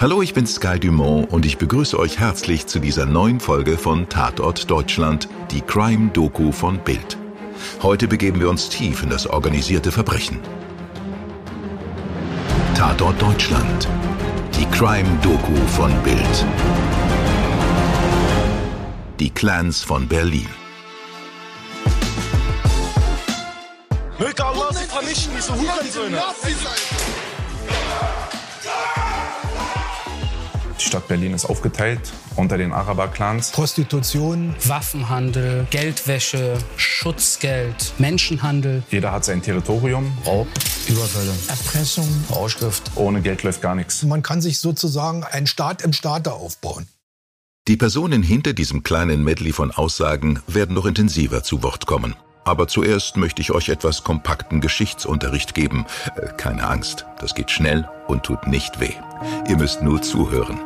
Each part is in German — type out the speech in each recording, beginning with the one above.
Hallo, ich bin Sky Dumont und ich begrüße euch herzlich zu dieser neuen Folge von Tatort Deutschland, die Crime-Doku von Bild. Heute begeben wir uns tief in das organisierte Verbrechen. Tatort Deutschland, die Crime-Doku von Bild. Die Clans von Berlin. Möge Allah sie vernichten, diese Hurensöhne. Stadt Berlin ist aufgeteilt unter den Araber-Clans. Prostitution, Waffenhandel, Geldwäsche, Schutzgeld, Menschenhandel, Jeder hat sein Territorium. Raub, Überfälle, Erpressung. Rauschgift. Ohne Geld läuft gar nichts. Man kann sich sozusagen einen Staat im Staate aufbauen. Die Personen hinter diesem kleinen Medley von Aussagen werden noch intensiver zu Wort kommen. Aber zuerst möchte ich euch etwas kompakten Geschichtsunterricht geben. Äh, keine Angst, das geht schnell und tut nicht weh. Ihr müsst nur zuhören.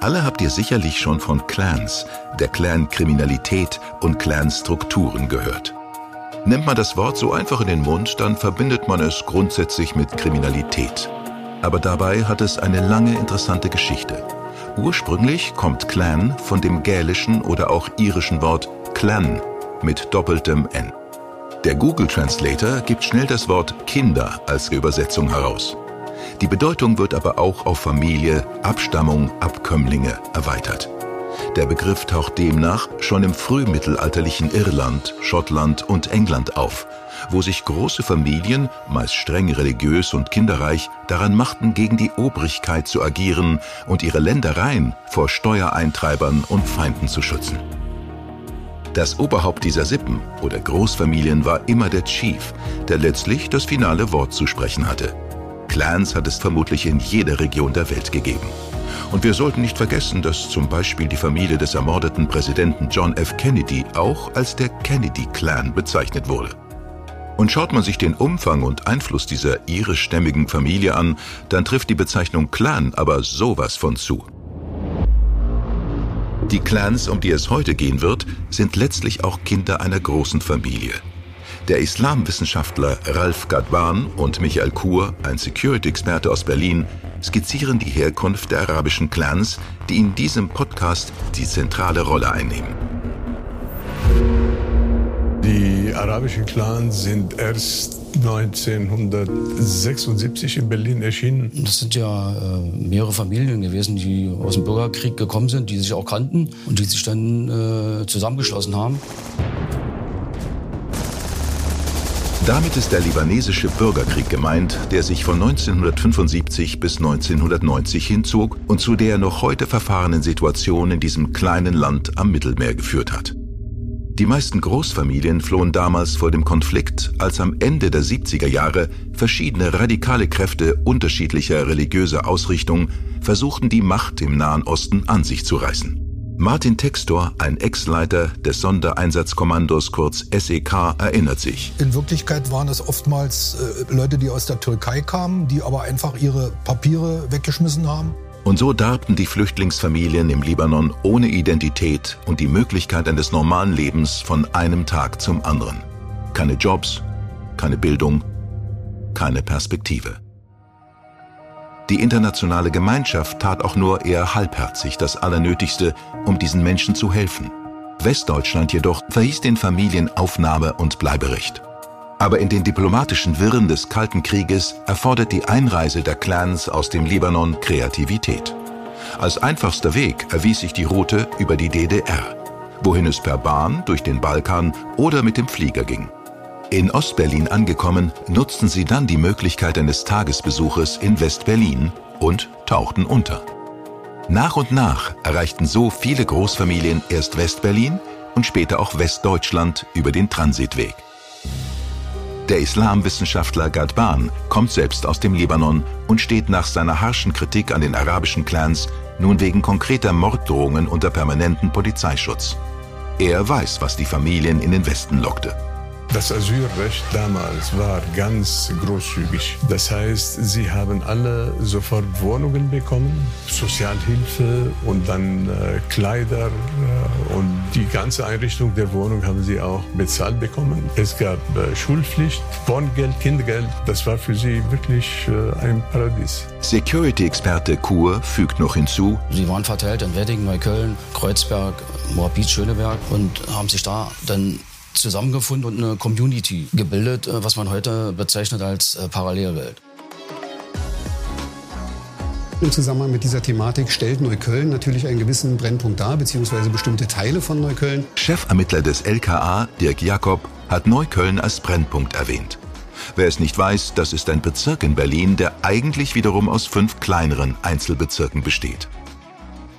Alle habt ihr sicherlich schon von Clans, der Clan-Kriminalität und Clan-Strukturen gehört. Nimmt man das Wort so einfach in den Mund, dann verbindet man es grundsätzlich mit Kriminalität. Aber dabei hat es eine lange interessante Geschichte. Ursprünglich kommt Clan von dem gälischen oder auch irischen Wort Clan mit doppeltem N. Der Google Translator gibt schnell das Wort Kinder als Übersetzung heraus. Die Bedeutung wird aber auch auf Familie, Abstammung, Abkömmlinge erweitert. Der Begriff taucht demnach schon im frühmittelalterlichen Irland, Schottland und England auf, wo sich große Familien, meist streng religiös und kinderreich, daran machten, gegen die Obrigkeit zu agieren und ihre Ländereien vor Steuereintreibern und Feinden zu schützen. Das Oberhaupt dieser Sippen oder Großfamilien war immer der Chief, der letztlich das finale Wort zu sprechen hatte. Clans hat es vermutlich in jeder Region der Welt gegeben. Und wir sollten nicht vergessen, dass zum Beispiel die Familie des ermordeten Präsidenten John F. Kennedy auch als der Kennedy-Clan bezeichnet wurde. Und schaut man sich den Umfang und Einfluss dieser irischstämmigen Familie an, dann trifft die Bezeichnung Clan aber sowas von zu. Die Clans, um die es heute gehen wird, sind letztlich auch Kinder einer großen Familie. Der Islamwissenschaftler Ralf Gadwan und Michael Kur, ein Security-Experte aus Berlin, skizzieren die Herkunft der arabischen Clans, die in diesem Podcast die zentrale Rolle einnehmen. Die arabischen Clans sind erst 1976 in Berlin erschienen. Das sind ja äh, mehrere Familien gewesen, die aus dem Bürgerkrieg gekommen sind, die sich auch kannten und die sich dann äh, zusammengeschlossen haben. Damit ist der libanesische Bürgerkrieg gemeint, der sich von 1975 bis 1990 hinzog und zu der noch heute verfahrenen Situation in diesem kleinen Land am Mittelmeer geführt hat. Die meisten Großfamilien flohen damals vor dem Konflikt, als am Ende der 70er Jahre verschiedene radikale Kräfte unterschiedlicher religiöser Ausrichtung versuchten, die Macht im Nahen Osten an sich zu reißen. Martin Textor, ein Ex-Leiter des Sondereinsatzkommandos kurz SEK, erinnert sich. In Wirklichkeit waren es oftmals äh, Leute, die aus der Türkei kamen, die aber einfach ihre Papiere weggeschmissen haben. Und so darbten die Flüchtlingsfamilien im Libanon ohne Identität und die Möglichkeit eines normalen Lebens von einem Tag zum anderen. Keine Jobs, keine Bildung, keine Perspektive. Die internationale Gemeinschaft tat auch nur eher halbherzig das Allernötigste, um diesen Menschen zu helfen. Westdeutschland jedoch verhieß den Familien Aufnahme und Bleiberecht. Aber in den diplomatischen Wirren des Kalten Krieges erfordert die Einreise der Clans aus dem Libanon Kreativität. Als einfachster Weg erwies sich die Route über die DDR, wohin es per Bahn, durch den Balkan oder mit dem Flieger ging. In Ostberlin angekommen, nutzten sie dann die Möglichkeit eines Tagesbesuches in Westberlin und tauchten unter. Nach und nach erreichten so viele Großfamilien erst Westberlin und später auch Westdeutschland über den Transitweg. Der Islamwissenschaftler Gadban kommt selbst aus dem Libanon und steht nach seiner harschen Kritik an den arabischen Clans nun wegen konkreter Morddrohungen unter permanenten Polizeischutz. Er weiß, was die Familien in den Westen lockte. Das Asylrecht damals war ganz großzügig. Das heißt, sie haben alle sofort Wohnungen bekommen, Sozialhilfe und dann äh, Kleider äh, und die ganze Einrichtung der Wohnung haben sie auch bezahlt bekommen. Es gab äh, Schulpflicht, Wohngeld, Kindergeld. Das war für sie wirklich äh, ein Paradies. Security-Experte Kur fügt noch hinzu, Sie waren verteilt in Wedding, Neukölln, Kreuzberg, Moabit, Schöneberg und haben sich da dann zusammengefunden und eine Community gebildet, äh, was man heute bezeichnet als äh, Parallelwelt. Im Zusammenhang mit dieser Thematik stellt Neukölln natürlich einen gewissen Brennpunkt dar, beziehungsweise bestimmte Teile von Neukölln. Chefermittler des LKA, Dirk Jakob, hat Neukölln als Brennpunkt erwähnt. Wer es nicht weiß, das ist ein Bezirk in Berlin, der eigentlich wiederum aus fünf kleineren Einzelbezirken besteht.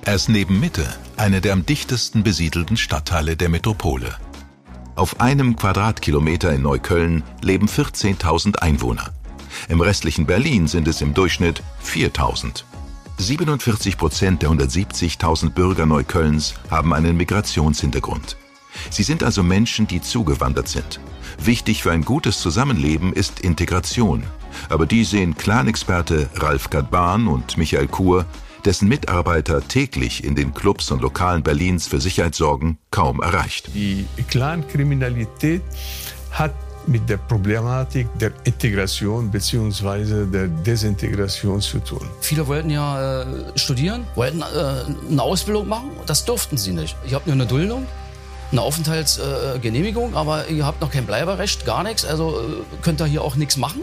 Er ist neben Mitte eine der am dichtesten besiedelten Stadtteile der Metropole. Auf einem Quadratkilometer in Neukölln leben 14.000 Einwohner. Im restlichen Berlin sind es im Durchschnitt 4.000. 47 Prozent der 170.000 Bürger Neuköllns haben einen Migrationshintergrund. Sie sind also Menschen, die zugewandert sind. Wichtig für ein gutes Zusammenleben ist Integration. Aber die sehen Clan-Experte Ralf Gadban und Michael Kur, dessen Mitarbeiter täglich in den Clubs und Lokalen Berlins für Sicherheit sorgen, kaum erreicht. Die Clankriminalität hat mit der Problematik der Integration bzw. der Desintegration zu tun. Viele wollten ja äh, studieren, wollten äh, eine Ausbildung machen, das durften sie nicht. Ich habe nur eine Duldung, eine Aufenthaltsgenehmigung, aber ihr habt noch kein Bleiberecht, gar nichts, also äh, könnt ihr hier auch nichts machen.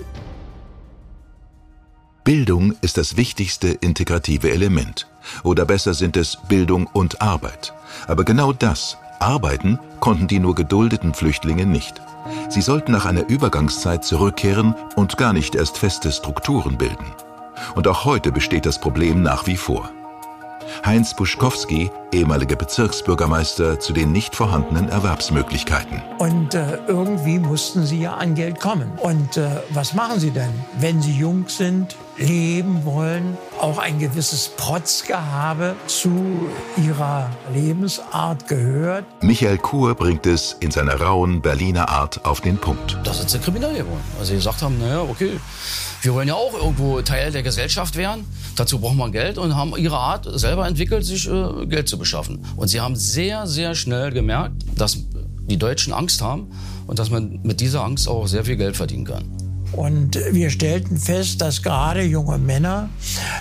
Bildung ist das wichtigste integrative Element. Oder besser sind es Bildung und Arbeit. Aber genau das, Arbeiten, konnten die nur geduldeten Flüchtlinge nicht. Sie sollten nach einer Übergangszeit zurückkehren und gar nicht erst feste Strukturen bilden. Und auch heute besteht das Problem nach wie vor. Heinz Buschkowski, ehemaliger Bezirksbürgermeister, zu den nicht vorhandenen Erwerbsmöglichkeiten. Und äh, irgendwie mussten sie ja an Geld kommen. Und äh, was machen sie denn, wenn sie jung sind, leben wollen, auch ein gewisses Protzgehabe zu ihrer Lebensart gehört? Michael Kur bringt es in seiner rauen Berliner Art auf den Punkt. Da sind sie kriminell geworden. Also sie gesagt haben, naja, okay, wir wollen ja auch irgendwo Teil der Gesellschaft werden. Dazu brauchen wir Geld und haben ihre Art selber entwickelt, sich äh, Geld zu beschaffen. Und sie haben sehr, sehr schnell gemerkt, dass die Deutschen Angst haben und dass man mit dieser Angst auch sehr viel Geld verdienen kann. Und wir stellten fest, dass gerade junge Männer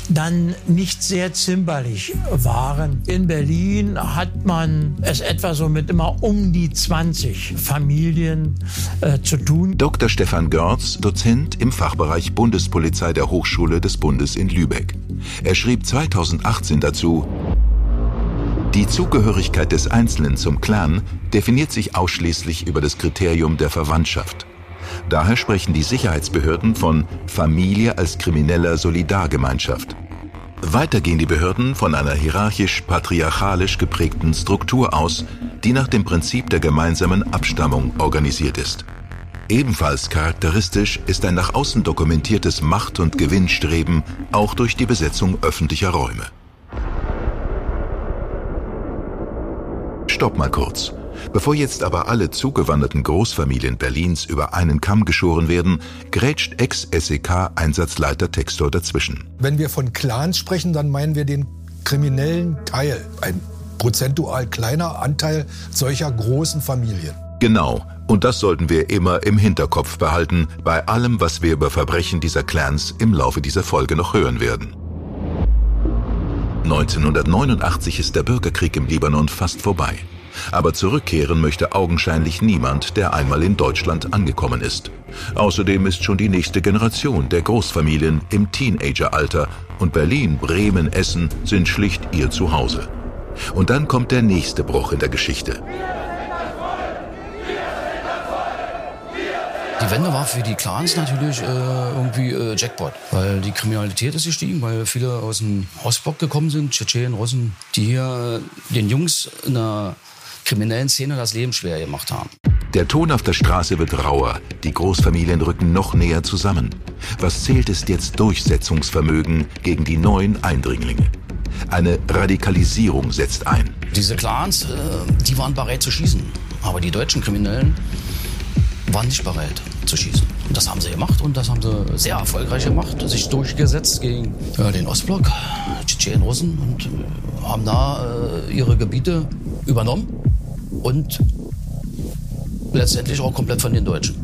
dann nicht sehr zimperlich waren. In Berlin hat man es etwa so mit immer um die 20 Familien äh, zu tun. Dr. Stefan Görz, Dozent im Fachbereich Bundespolizei der Hochschule des Bundes in Lübeck. Er schrieb 2018 dazu, die Zugehörigkeit des Einzelnen zum Clan definiert sich ausschließlich über das Kriterium der Verwandtschaft. Daher sprechen die Sicherheitsbehörden von Familie als krimineller Solidargemeinschaft. Weiter gehen die Behörden von einer hierarchisch-patriarchalisch geprägten Struktur aus, die nach dem Prinzip der gemeinsamen Abstammung organisiert ist. Ebenfalls charakteristisch ist ein nach außen dokumentiertes Macht- und Gewinnstreben, auch durch die Besetzung öffentlicher Räume. Stopp mal kurz. Bevor jetzt aber alle zugewanderten Großfamilien Berlins über einen Kamm geschoren werden, grätscht Ex-SEK-Einsatzleiter Textor dazwischen. Wenn wir von Clans sprechen, dann meinen wir den kriminellen Teil. Ein prozentual kleiner Anteil solcher großen Familien. Genau. Und das sollten wir immer im Hinterkopf behalten, bei allem, was wir über Verbrechen dieser Clans im Laufe dieser Folge noch hören werden. 1989 ist der Bürgerkrieg im Libanon fast vorbei. Aber zurückkehren möchte augenscheinlich niemand, der einmal in Deutschland angekommen ist. Außerdem ist schon die nächste Generation der Großfamilien im Teenageralter und Berlin, Bremen, Essen sind schlicht ihr Zuhause. Und dann kommt der nächste Bruch in der Geschichte. Die Wende war für die Clans natürlich äh, irgendwie äh, Jackpot, weil die Kriminalität ist gestiegen, weil viele aus dem Ostblock gekommen sind, Tschetschenen, Russen, die hier äh, den Jungs in der kriminellen Szene das Leben schwer gemacht haben. Der Ton auf der Straße wird rauer, die Großfamilien rücken noch näher zusammen. Was zählt ist jetzt Durchsetzungsvermögen gegen die neuen Eindringlinge. Eine Radikalisierung setzt ein. Diese Clans, äh, die waren bereit zu schießen, aber die deutschen Kriminellen waren nicht bereit zu schießen. Und das haben sie gemacht und das haben sie sehr erfolgreich gemacht, sich durchgesetzt gegen äh, den Ostblock, Tschetschenen, Russen und äh, haben da äh, ihre Gebiete übernommen und letztendlich auch komplett von den Deutschen.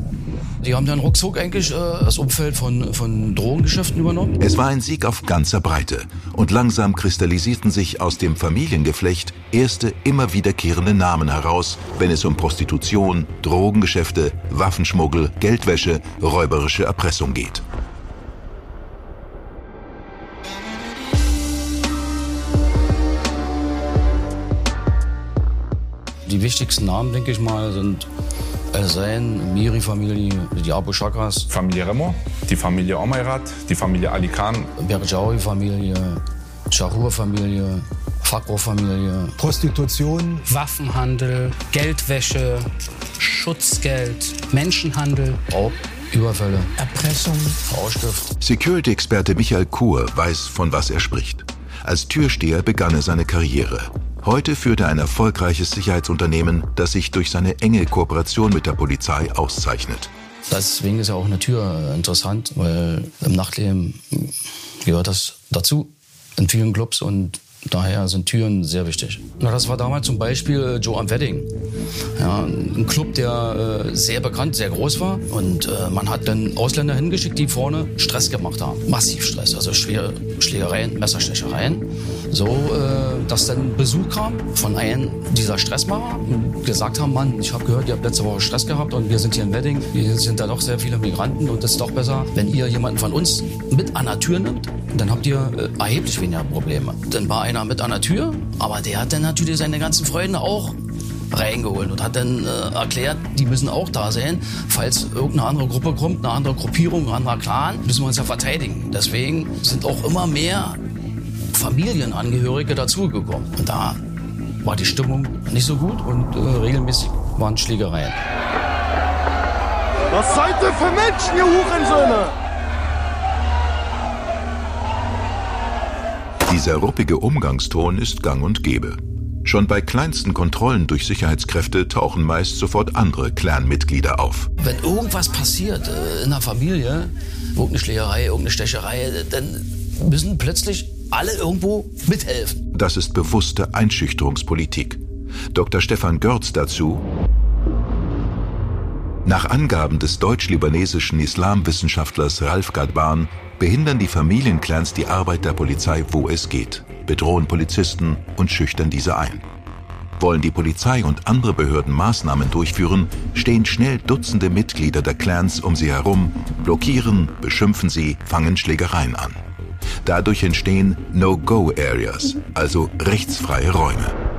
Die haben dann ruckzuck eigentlich äh, das Umfeld von, von Drogengeschäften übernommen. Es war ein Sieg auf ganzer Breite und langsam kristallisierten sich aus dem Familiengeflecht erste immer wiederkehrende Namen heraus, wenn es um Prostitution, Drogengeschäfte, Waffenschmuggel, Geldwäsche, räuberische Erpressung geht. Die wichtigsten Namen, denke ich mal, sind El-Zain, Miri-Familie, die Abu Shakras, Familie Remo, die Familie Omeirat, die Familie Ali Khan, Berjawi-Familie, Chahur-Familie, Fakro-Familie. Prostitution, Waffenhandel, Geldwäsche, Schutzgeld, Menschenhandel. Raub, Überfälle, Erpressung. Rauschgift. Security-Experte Michael Kur weiß, von was er spricht. Als Türsteher begann er seine Karriere. Heute führt er ein erfolgreiches Sicherheitsunternehmen, das sich durch seine enge Kooperation mit der Polizei auszeichnet. Deswegen ist ja auch eine Tür interessant, weil im Nachtleben gehört das dazu in vielen Clubs und daher sind Türen sehr wichtig. Na, das war damals zum Beispiel Joe am Wedding. Ja, ein Club, der äh, sehr bekannt, sehr groß war. Und äh, man hat dann Ausländer hingeschickt, die vorne Stress gemacht haben. Massiv Stress, also schwere Schlägereien, Messerstechereien. So, äh, dass dann Besuch kam von einem dieser Stressmacher und gesagt haben, Mann, ich habe gehört, ihr habt letzte Woche Stress gehabt und wir sind hier in Wedding. Hier sind da doch sehr viele Migranten und es ist doch besser, wenn ihr jemanden von uns mit an der Tür nimmt, dann habt ihr äh, erheblich weniger Probleme. Dann war einer mit an der Tür, aber der hat dann natürlich seine ganzen Freunde auch reingeholt und hat dann äh, erklärt, die müssen auch da sein. Falls irgendeine andere Gruppe kommt, eine andere Gruppierung, ein anderer Clan, müssen wir uns ja verteidigen. Deswegen sind auch immer mehr Familienangehörige dazugekommen. Und da war die Stimmung nicht so gut und äh, regelmäßig waren Schlägereien. Was seid ihr für Menschen, ihr Hurensöhne? Dieser ruppige Umgangston ist gang und gäbe. Schon bei kleinsten Kontrollen durch Sicherheitskräfte tauchen meist sofort andere Clanmitglieder auf. Wenn irgendwas passiert äh, in der Familie, irgendeine Schlägerei, irgendeine Stecherei, dann müssen plötzlich alle irgendwo mithelfen. Das ist bewusste Einschüchterungspolitik. Dr. Stefan Görz dazu. Nach Angaben des deutsch-libanesischen Islamwissenschaftlers Ralf Gadban behindern die Familienclans die Arbeit der Polizei, wo es geht, bedrohen Polizisten und schüchtern diese ein. Wollen die Polizei und andere Behörden Maßnahmen durchführen, stehen schnell Dutzende Mitglieder der Clans um sie herum, blockieren, beschimpfen sie, fangen Schlägereien an. Dadurch entstehen No-Go-Areas, also rechtsfreie Räume.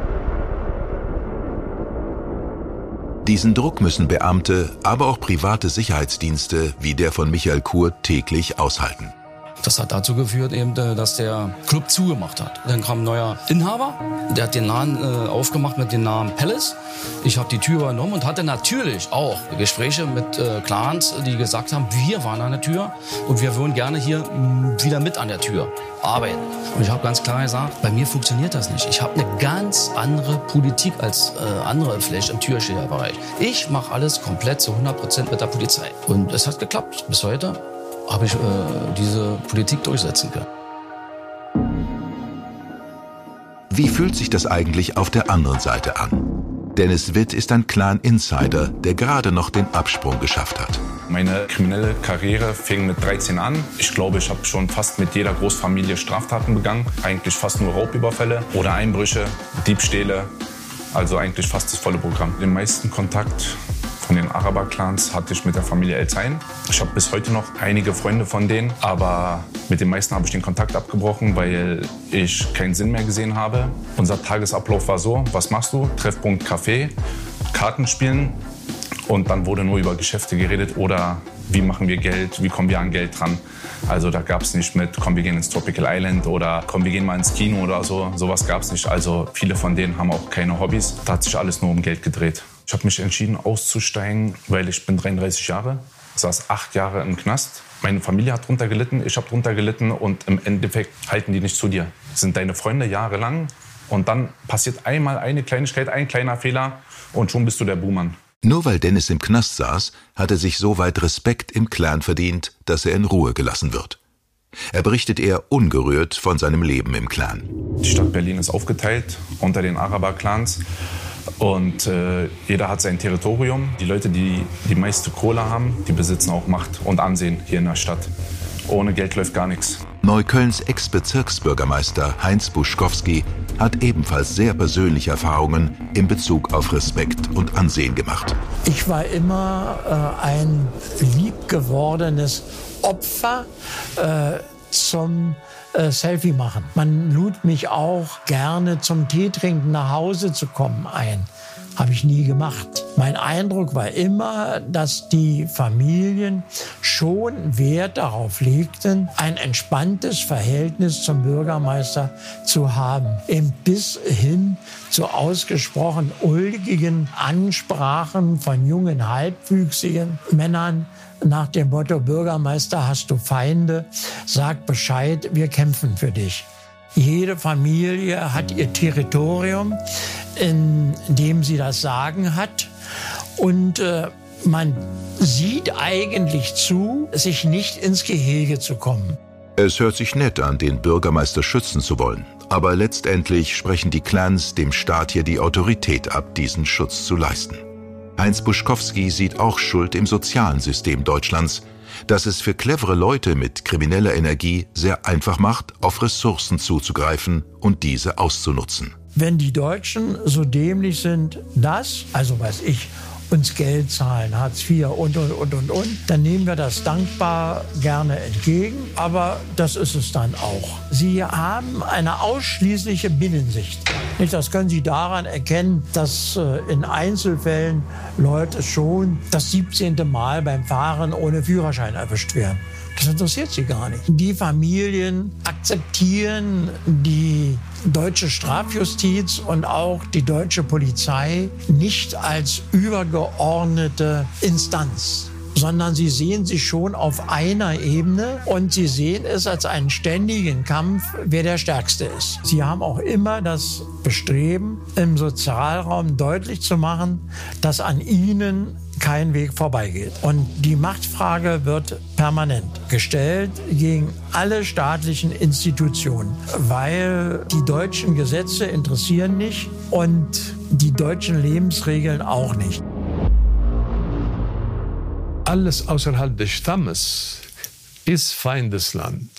Diesen Druck müssen Beamte, aber auch private Sicherheitsdienste wie der von Michael Kur täglich aushalten. Das hat dazu geführt, eben, äh, dass der Club zugemacht hat. Dann kam ein neuer Inhaber, der hat den Laden äh, aufgemacht mit dem Namen Palace. Ich habe die Tür übernommen und hatte natürlich auch Gespräche mit äh, Clans, die gesagt haben, wir waren an der Tür und wir würden gerne hier mh, wieder mit an der Tür arbeiten. Und ich habe ganz klar gesagt, bei mir funktioniert das nicht. Ich habe eine ganz andere Politik als äh, andere vielleicht im Türsteherbereich. Ich mache alles komplett zu 100 Prozent mit der Polizei. Und es hat geklappt bis heute habe ich äh, diese Politik durchsetzen können. Wie fühlt sich das eigentlich auf der anderen Seite an? Dennis Witt ist ein Clan-Insider, der gerade noch den Absprung geschafft hat. Meine kriminelle Karriere fing mit 13 an. Ich glaube, ich habe schon fast mit jeder Großfamilie Straftaten begangen. Eigentlich fast nur Raubüberfälle oder Einbrüche, Diebstähle. Also eigentlich fast das volle Programm. Den meisten Kontakt von den Araber-Clans hatte ich mit der Familie El-Zain. Ich habe bis heute noch einige Freunde von denen, aber mit den meisten habe ich den Kontakt abgebrochen, weil ich keinen Sinn mehr gesehen habe. Unser Tagesablauf war so, was machst du? Treffpunkt Café, Karten spielen und dann wurde nur über Geschäfte geredet oder wie machen wir Geld, wie kommen wir an Geld dran. Also da gab es nicht mit, komm, wir gehen ins Tropical Island oder komm, wir gehen mal ins Kino oder so. Sowas gab es nicht. Also viele von denen haben auch keine Hobbys. Da hat sich alles nur um Geld gedreht. Ich habe mich entschieden auszusteigen, weil ich bin 33 Jahre, saß acht Jahre im Knast. Meine Familie hat drunter gelitten, ich habe drunter gelitten und im Endeffekt halten die nicht zu dir. Sind deine Freunde jahrelang und dann passiert einmal eine Kleinigkeit, ein kleiner Fehler und schon bist du der Buhmann. Nur weil Dennis im Knast saß, hat er sich so weit Respekt im Clan verdient, dass er in Ruhe gelassen wird. Er berichtet eher ungerührt von seinem Leben im Clan. Die Stadt Berlin ist aufgeteilt unter den Araber-Clans. Und äh, jeder hat sein Territorium. Die Leute, die die meiste Kohle haben, die besitzen auch Macht und Ansehen hier in der Stadt. Ohne Geld läuft gar nichts. Neuköllns Ex-Bezirksbürgermeister Heinz Buschkowski hat ebenfalls sehr persönliche Erfahrungen in Bezug auf Respekt und Ansehen gemacht. Ich war immer äh, ein liebgewordenes Opfer äh, zum äh, Selfie machen. Man lud mich auch gerne zum Teetrinken nach Hause zu kommen ein. Habe ich nie gemacht. Mein Eindruck war immer, dass die Familien schon Wert darauf legten, ein entspanntes Verhältnis zum Bürgermeister zu haben. Eben bis hin zu ausgesprochen ulgigen Ansprachen von jungen, halbwüchsigen Männern, nach dem Motto Bürgermeister hast du Feinde, sag Bescheid, wir kämpfen für dich. Jede Familie hat ihr Territorium, in dem sie das Sagen hat. Und äh, man sieht eigentlich zu, sich nicht ins Gehege zu kommen. Es hört sich nett an, den Bürgermeister schützen zu wollen. Aber letztendlich sprechen die Clans dem Staat hier die Autorität ab, diesen Schutz zu leisten. Heinz Buschkowski sieht auch Schuld im sozialen System Deutschlands, das es für clevere Leute mit krimineller Energie sehr einfach macht, auf Ressourcen zuzugreifen und diese auszunutzen. Wenn die Deutschen so dämlich sind, dass, also weiß ich, uns Geld zahlen, Hartz IV und, und, und, und, und, dann nehmen wir das dankbar gerne entgegen. Aber das ist es dann auch. Sie haben eine ausschließliche Binnensicht. Das können Sie daran erkennen, dass äh, in Einzelfällen Leute schon das 17. Mal beim Fahren ohne Führerschein erwischt werden. Das interessiert sie gar nicht. Die Familien akzeptieren die deutsche Strafjustiz und auch die deutsche Polizei nicht als übergeordnete Instanz sondern sie sehen sich schon auf einer Ebene und sie sehen es als einen ständigen Kampf, wer der Stärkste ist. Sie haben auch immer das Bestreben, im Sozialraum deutlich zu machen, dass an ihnen kein Weg vorbeigeht. Und die Machtfrage wird permanent gestellt gegen alle staatlichen Institutionen, weil die deutschen Gesetze interessieren nicht und die deutschen Lebensregeln auch nicht. Alles außerhalb des Stammes ist Feindesland.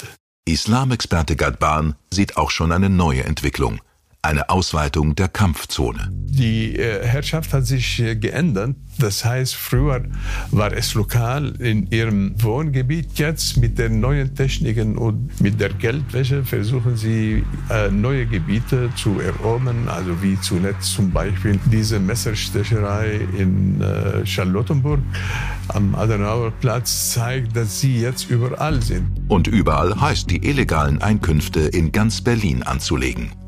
Islamexperte Gadban sieht auch schon eine neue Entwicklung – eine Ausweitung der Kampfzone. Die äh, Herrschaft hat sich äh, geändert. Das heißt, früher war es lokal in ihrem Wohngebiet. Jetzt mit den neuen Techniken und mit der Geldwäsche versuchen sie äh, neue Gebiete zu erobern. Also wie zuletzt zum Beispiel diese Messerstecherei in Charlottenburg am Adenauerplatz zeigt, dass sie jetzt überall sind. Und überall heißt die illegalen Einkünfte in ganz Berlin anzulegen.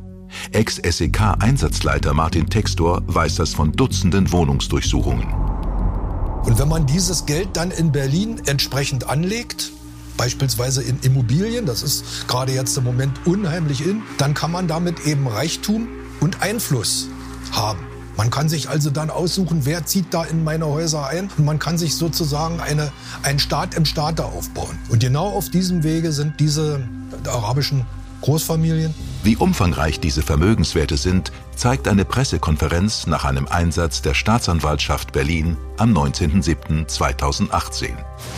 Ex-SEK-Einsatzleiter Martin Textor weiß das von Dutzenden Wohnungsdurchsuchungen. Und wenn man dieses Geld dann in Berlin entsprechend anlegt, beispielsweise in Immobilien, das ist gerade jetzt im Moment unheimlich in, dann kann man damit eben Reichtum und Einfluss haben. Man kann sich also dann aussuchen, wer zieht da in meine Häuser ein und man kann sich sozusagen eine, einen Staat im Staate aufbauen. Und genau auf diesem Wege sind diese arabischen Großfamilien wie umfangreich diese Vermögenswerte sind, zeigt eine Pressekonferenz nach einem Einsatz der Staatsanwaltschaft Berlin am 19.07.2018.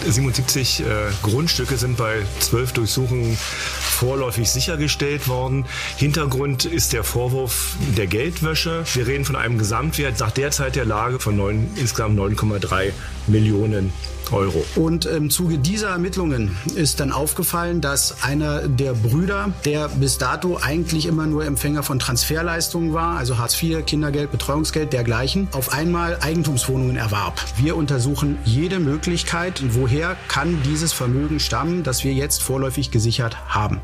77 äh, Grundstücke sind bei zwölf Durchsuchungen vorläufig sichergestellt worden. Hintergrund ist der Vorwurf der Geldwäsche. Wir reden von einem Gesamtwert nach derzeit der Lage von 9, insgesamt 9,3 Millionen Euro. Und im Zuge dieser Ermittlungen ist dann aufgefallen, dass einer der Brüder, der bis dato eigentlich immer nur Empfänger von Transferleistungen war, also Hartz IV, Kindergeld, Betreuungsgeld, dergleichen, auf einmal Eigentumswohnungen erwarb. Wir untersuchen jede Möglichkeit, woher kann dieses Vermögen stammen, das wir jetzt vorläufig gesichert haben.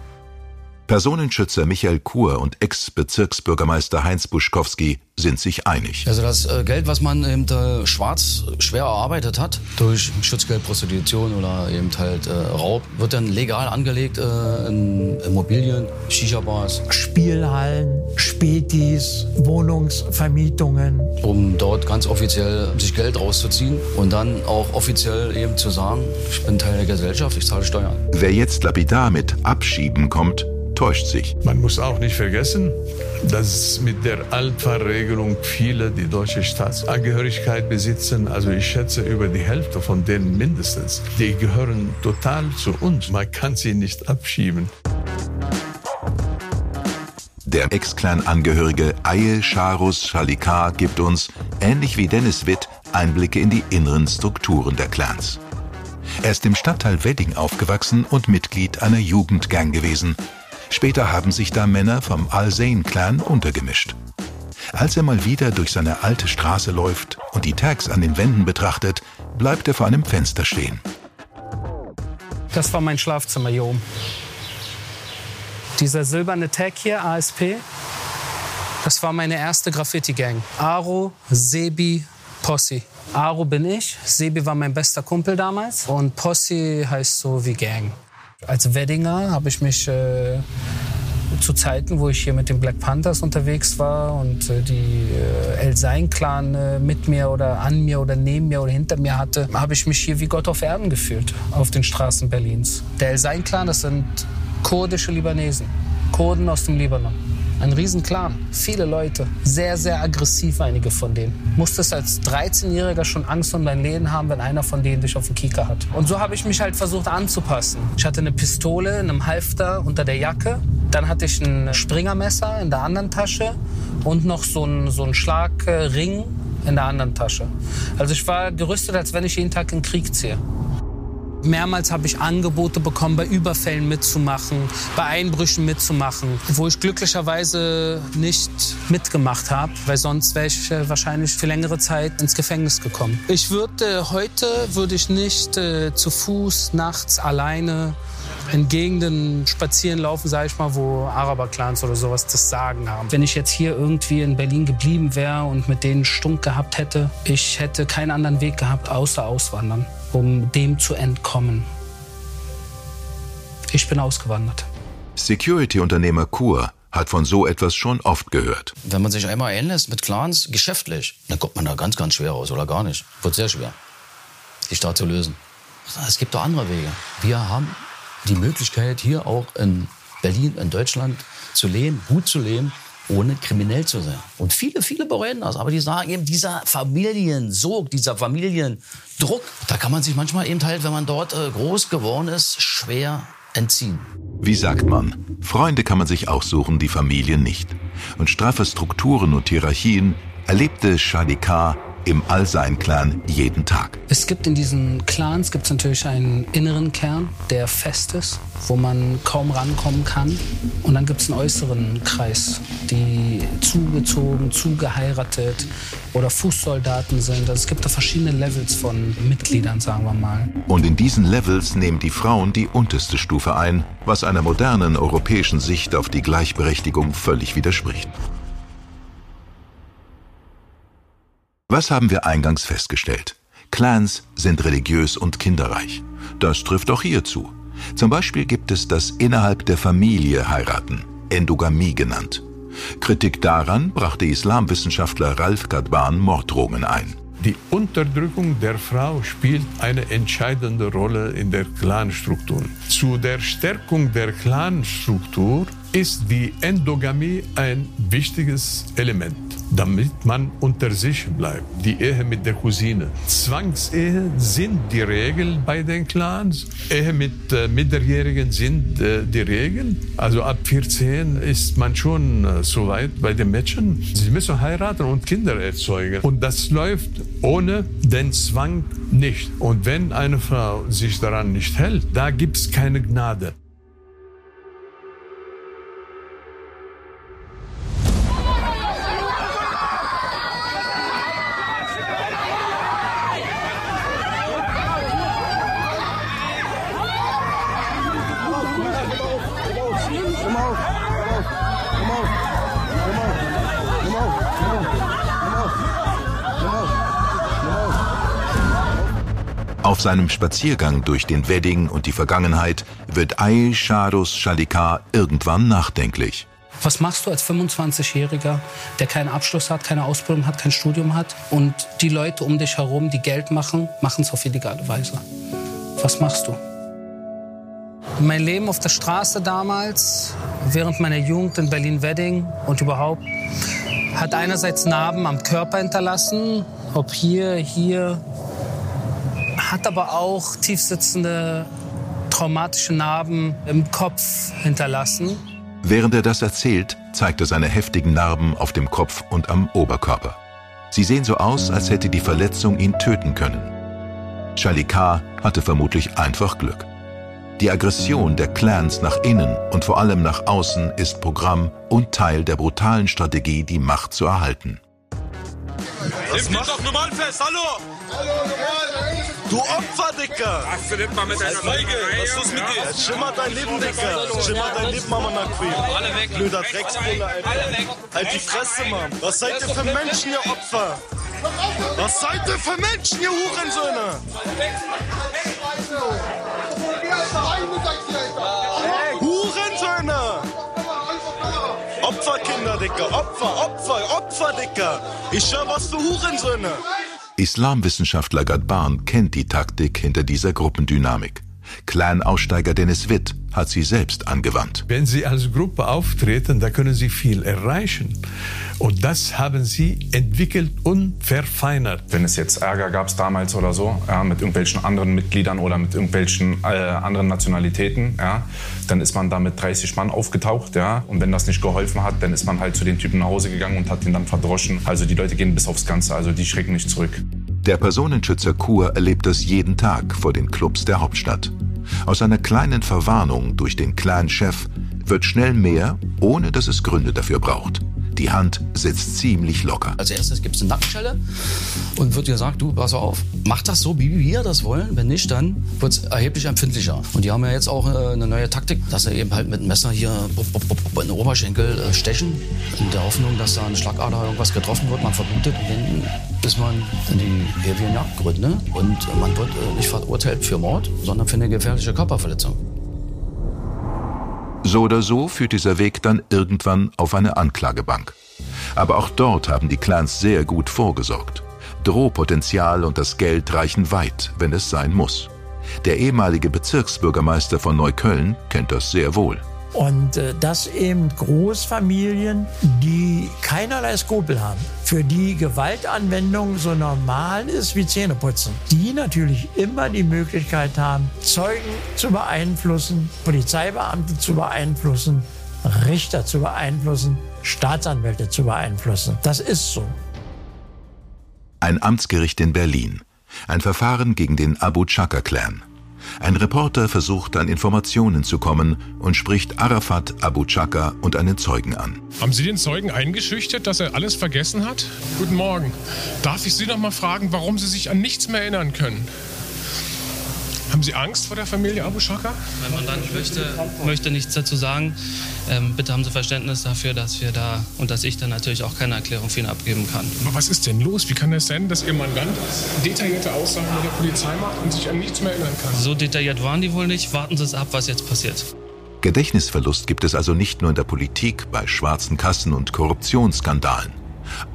Personenschützer Michael Kur und Ex-Bezirksbürgermeister Heinz Buschkowski sind sich einig. Also das äh, Geld, was man eben schwarz schwer erarbeitet hat, durch Schutzgeld, Prostitution oder eben halt äh, Raub, wird dann legal angelegt äh, in Immobilien, Shisha-Bars. Spielhallen, Spätis, Wohnungsvermietungen. Um dort ganz offiziell sich Geld rauszuziehen und dann auch offiziell eben zu sagen, ich bin Teil der Gesellschaft, ich zahle Steuern. Wer jetzt lapidar mit Abschieben kommt, täuscht sich. Man muss auch nicht vergessen, dass mit der Altfahrregelung viele die deutsche Staatsangehörigkeit besitzen. Also ich schätze über die Hälfte von denen mindestens. Die gehören total zu uns. Man kann sie nicht abschieben. Der Ex-Clan-Angehörige Aye Sharus Shalikar gibt uns, ähnlich wie Dennis Witt, Einblicke in die inneren Strukturen der Clans. Er ist im Stadtteil Wedding aufgewachsen und Mitglied einer Jugendgang gewesen. Später haben sich da Männer vom Al-Zain-Clan untergemischt. Als er mal wieder durch seine alte Straße läuft und die Tags an den Wänden betrachtet, bleibt er vor einem Fenster stehen. Das war mein Schlafzimmer hier oben. Dieser silberne Tag hier, ASP, das war meine erste Graffiti-Gang. Aro, Sebi, Posse. Aro bin ich, Sebi war mein bester Kumpel damals und Posse heißt so wie Gang. Als Weddinger habe ich mich äh, zu Zeiten, wo ich hier mit den Black Panthers unterwegs war und äh, die äh, El Sein-Clan äh, mit mir oder an mir oder neben mir oder hinter mir hatte, habe ich mich hier wie Gott auf Erden gefühlt auf den Straßen Berlins. Der El Sein-Clan, das sind kurdische Libanesen, Kurden aus dem Libanon. Ein Riesenclan, viele Leute, sehr, sehr aggressiv einige von denen. Musstest als 13-Jähriger schon Angst um dein Leben haben, wenn einer von denen dich auf den Kieker hat. Und so habe ich mich halt versucht anzupassen. Ich hatte eine Pistole in einem Halfter unter der Jacke. Dann hatte ich ein Springermesser in der anderen Tasche und noch so ein, so ein Schlagring in der anderen Tasche. Also ich war gerüstet, als wenn ich jeden Tag in den Krieg ziehe. Mehrmals habe ich Angebote bekommen, bei Überfällen mitzumachen, bei Einbrüchen mitzumachen, wo ich glücklicherweise nicht mitgemacht habe, weil sonst wäre ich äh, wahrscheinlich für längere Zeit ins Gefängnis gekommen. Ich würde heute würde ich nicht äh, zu Fuß nachts alleine in Gegenden spazieren laufen, sage ich mal, wo Araber-Clans oder sowas das Sagen haben. Wenn ich jetzt hier irgendwie in Berlin geblieben wäre und mit denen Stunk gehabt hätte, ich hätte keinen anderen Weg gehabt, außer auswandern, um dem zu entkommen. Ich bin ausgewandert. Security-Unternehmer Kur hat von so etwas schon oft gehört. Wenn man sich einmal einlässt mit Clans, geschäftlich, dann kommt man da ganz, ganz schwer raus oder gar nicht. Wird sehr schwer, sich da zu lösen. Es gibt doch andere Wege. Wir haben die Möglichkeit, hier auch in Berlin, in Deutschland zu leben, gut zu leben, ohne kriminell zu sein. Und viele, viele bereuen das. Aber die sagen eben, dieser Familiensog, dieser Familiendruck, da kann man sich manchmal eben halt, wenn man dort äh, groß geworden ist, schwer entziehen. Wie sagt man, Freunde kann man sich aussuchen, die Familie nicht. Und straffe Strukturen und Hierarchien erlebte Shadikar im Al-Sein-Clan jeden Tag. Es gibt in diesen Clans gibt's natürlich einen inneren Kern, der fest ist, wo man kaum rankommen kann. Und dann gibt es einen äußeren Kreis, die zugezogen, zugeheiratet oder Fußsoldaten sind. Also es gibt da verschiedene Levels von Mitgliedern, sagen wir mal. Und in diesen Levels nehmen die Frauen die unterste Stufe ein, was einer modernen europäischen Sicht auf die Gleichberechtigung völlig widerspricht. Was haben wir eingangs festgestellt? Clans sind religiös und kinderreich. Das trifft auch hier zu. Zum Beispiel gibt es das innerhalb der Familie heiraten, Endogamie genannt. Kritik daran brachte Islamwissenschaftler Ralf Gadban Morddrohungen ein. Die Unterdrückung der Frau spielt eine entscheidende Rolle in der Clanstruktur. Zu der Stärkung der Clanstruktur ist die Endogamie ein wichtiges Element, damit man unter sich bleibt. Die Ehe mit der Cousine. Zwangsehe sind die Regel bei den Clans. Ehe mit äh, Minderjährigen sind äh, die Regeln. Also ab 14 ist man schon äh, so weit bei den Mädchen. Sie müssen heiraten und Kinder erzeugen. Und das läuft ohne den Zwang nicht. Und wenn eine Frau sich daran nicht hält, da gibt es keine Gnade. Seinem Spaziergang durch den Wedding und die Vergangenheit wird Ail Shados Shalikar irgendwann nachdenklich. Was machst du als 25-Jähriger, der keinen Abschluss hat, keine Ausbildung hat, kein Studium hat und die Leute um dich herum, die Geld machen, machen es auf illegale Weise? Was machst du? Mein Leben auf der Straße damals, während meiner Jugend in Berlin-Wedding und überhaupt, hat einerseits Narben am Körper hinterlassen, ob hier, hier, hat aber auch tiefsitzende traumatische Narben im Kopf hinterlassen. Während er das erzählt, zeigt er seine heftigen Narben auf dem Kopf und am Oberkörper. Sie sehen so aus, als hätte die Verletzung ihn töten können. Charlie K. hatte vermutlich einfach Glück. Die Aggression der Clans nach innen und vor allem nach außen ist Programm und Teil der brutalen Strategie, die Macht zu erhalten. Nimm dich doch normal fest, hallo! Du Opfer, Dicker! Hast du nicht mal mit deiner Feige, was ist mit dir? Jetzt schimmert dein Leben, Dicker! Schimmert dein Leben, Mama Naquim! Alle weg! Blöder Drecksbulle, Alter! Alle weg! Halt die Fresse, Mann! Was seid ihr für Menschen, ihr Opfer? Was seid ihr für Menschen, ihr Hurensöhne? Hurensöhne! Opferkinder, Dicker! Opfer, Opfer, Opfer, Dicker! Ich höre was für Hurensöhne! Islamwissenschaftler Gadban kennt die Taktik hinter dieser Gruppendynamik. Clan-Aussteiger Dennis Witt hat sie selbst angewandt. Wenn Sie als Gruppe auftreten, da können Sie viel erreichen. Und das haben Sie entwickelt und verfeinert. Wenn es jetzt Ärger gab damals oder so, ja, mit irgendwelchen anderen Mitgliedern oder mit irgendwelchen äh, anderen Nationalitäten, ja, dann ist man da mit 30 Mann aufgetaucht. Ja, und wenn das nicht geholfen hat, dann ist man halt zu den Typen nach Hause gegangen und hat ihn dann verdroschen. Also die Leute gehen bis aufs Ganze, also die schrecken nicht zurück. Der Personenschützer Kur erlebt das jeden Tag vor den Clubs der Hauptstadt. Aus einer kleinen Verwarnung durch den Clan-Chef wird schnell mehr, ohne dass es Gründe dafür braucht. Die Hand sitzt ziemlich locker. Als erstes gibt es eine Nackenschelle und wird gesagt, du, pass auf, mach das so, wie wir das wollen. Wenn nicht, dann wird es erheblich empfindlicher. Und die haben ja jetzt auch äh, eine neue Taktik, dass sie eben halt mit dem Messer hier in den Oberschenkel äh, stechen, in der Hoffnung, dass da eine Schlagader irgendwas getroffen wird, man verblutet und dann ist man in die ewigen Jagdgründe und man wird äh, nicht verurteilt für Mord, sondern für eine gefährliche Körperverletzung. So oder so führt dieser Weg dann irgendwann auf eine Anklagebank. Aber auch dort haben die Clans sehr gut vorgesorgt. Drohpotenzial und das Geld reichen weit, wenn es sein muss. Der ehemalige Bezirksbürgermeister von Neukölln kennt das sehr wohl. Und äh, das eben Großfamilien, die keinerlei Skrupel haben, für die Gewaltanwendung so normal ist wie Zähneputzen, die natürlich immer die Möglichkeit haben, Zeugen zu beeinflussen, Polizeibeamte zu beeinflussen, Richter zu beeinflussen, Staatsanwälte zu beeinflussen. Das ist so. Ein Amtsgericht in Berlin. Ein Verfahren gegen den Abu Chaka-Clan. Ein Reporter versucht an Informationen zu kommen und spricht Arafat Abu Chaka und einen Zeugen an. Haben Sie den Zeugen eingeschüchtert, dass er alles vergessen hat? Guten Morgen. Darf ich Sie noch mal fragen, warum Sie sich an nichts mehr erinnern können? Haben Sie Angst vor der Familie Abu Shaka? Mein Mandant möchte, möchte nichts dazu sagen. Ähm, bitte haben Sie Verständnis dafür, dass wir da und dass ich dann natürlich auch keine Erklärung für ihn abgeben kann. Aber was ist denn los? Wie kann das sein, dass Ihr Mandant detaillierte Aussagen mit der Polizei macht und sich an nichts mehr erinnern kann? So detailliert waren die wohl nicht. Warten Sie es ab, was jetzt passiert. Gedächtnisverlust gibt es also nicht nur in der Politik, bei schwarzen Kassen und Korruptionsskandalen.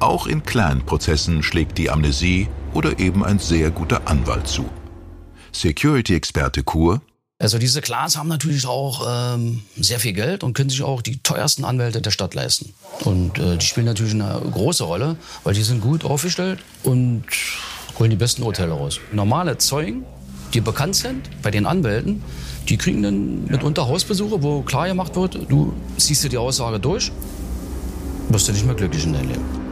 Auch in kleinen Prozessen schlägt die Amnesie oder eben ein sehr guter Anwalt zu. Security-Experte Kur. Also diese Clans haben natürlich auch ähm, sehr viel Geld und können sich auch die teuersten Anwälte der Stadt leisten. Und äh, die spielen natürlich eine große Rolle, weil die sind gut aufgestellt und holen die besten Urteile raus. Normale Zeugen, die bekannt sind bei den Anwälten, die kriegen dann mitunter Hausbesuche, wo klar gemacht wird, du ziehst dir die Aussage durch, wirst du nicht mehr glücklich in deinem Leben.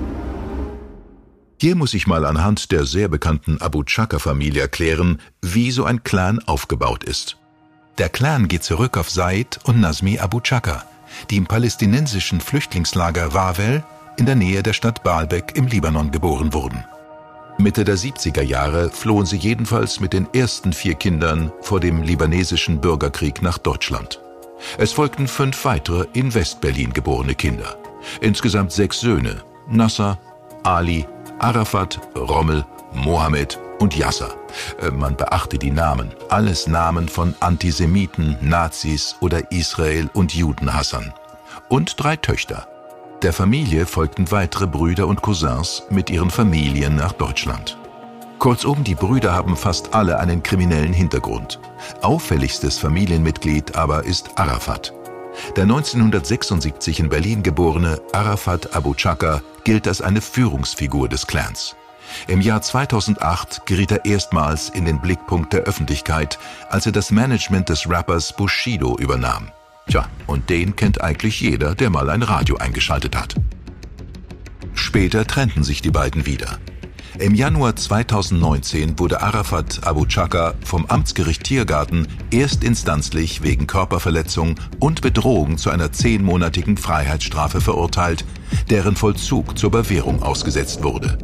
Hier muss ich mal anhand der sehr bekannten Abu Chaka-Familie erklären, wie so ein Clan aufgebaut ist. Der Clan geht zurück auf Said und Nazmi Abu Chaka, die im palästinensischen Flüchtlingslager Wawel in der Nähe der Stadt Baalbek im Libanon geboren wurden. Mitte der 70er Jahre flohen sie jedenfalls mit den ersten vier Kindern vor dem libanesischen Bürgerkrieg nach Deutschland. Es folgten fünf weitere in Westberlin geborene Kinder. Insgesamt sechs Söhne: Nasser, Ali, Arafat, Rommel, Mohammed und Yasser. Äh, man beachte die Namen. Alles Namen von Antisemiten, Nazis oder Israel- und Judenhassern. Und drei Töchter. Der Familie folgten weitere Brüder und Cousins mit ihren Familien nach Deutschland. Kurzum, die Brüder haben fast alle einen kriminellen Hintergrund. Auffälligstes Familienmitglied aber ist Arafat. Der 1976 in Berlin geborene Arafat Abu Chaka gilt als eine Führungsfigur des Clans. Im Jahr 2008 geriet er erstmals in den Blickpunkt der Öffentlichkeit, als er das Management des Rappers Bushido übernahm. Tja, und den kennt eigentlich jeder, der mal ein Radio eingeschaltet hat. Später trennten sich die beiden wieder. Im Januar 2019 wurde Arafat Abu Chaka vom Amtsgericht Tiergarten erstinstanzlich wegen Körperverletzung und Bedrohung zu einer zehnmonatigen Freiheitsstrafe verurteilt, deren Vollzug zur Bewährung ausgesetzt wurde.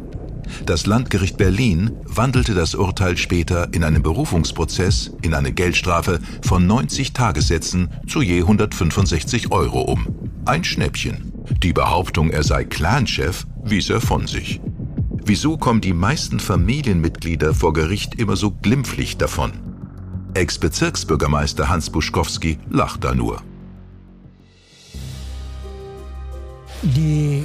Das Landgericht Berlin wandelte das Urteil später in einem Berufungsprozess in eine Geldstrafe von 90 Tagessätzen zu je 165 Euro um. Ein Schnäppchen. Die Behauptung, er sei Clanchef, wies er von sich. Wieso kommen die meisten Familienmitglieder vor Gericht immer so glimpflich davon? Ex-Bezirksbürgermeister Hans Buschkowski lacht da nur. Die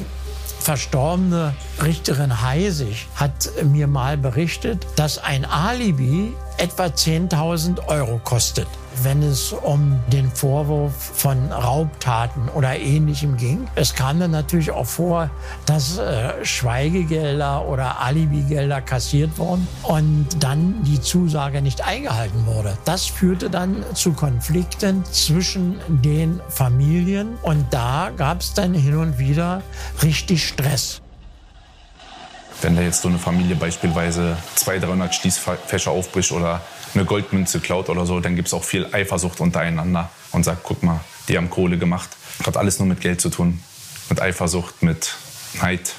verstorbene Richterin Heisig hat mir mal berichtet, dass ein Alibi etwa 10.000 Euro kostet wenn es um den Vorwurf von Raubtaten oder Ähnlichem ging. Es kam dann natürlich auch vor, dass äh, Schweigegelder oder Alibigelder kassiert wurden und dann die Zusage nicht eingehalten wurde. Das führte dann zu Konflikten zwischen den Familien und da gab es dann hin und wieder richtig Stress. Wenn da jetzt so eine Familie beispielsweise 200, 300 Schließfächer aufbricht oder eine Goldmünze klaut oder so, dann gibt es auch viel Eifersucht untereinander und sagt, guck mal, die haben Kohle gemacht. Hat alles nur mit Geld zu tun. Mit Eifersucht, mit Neid.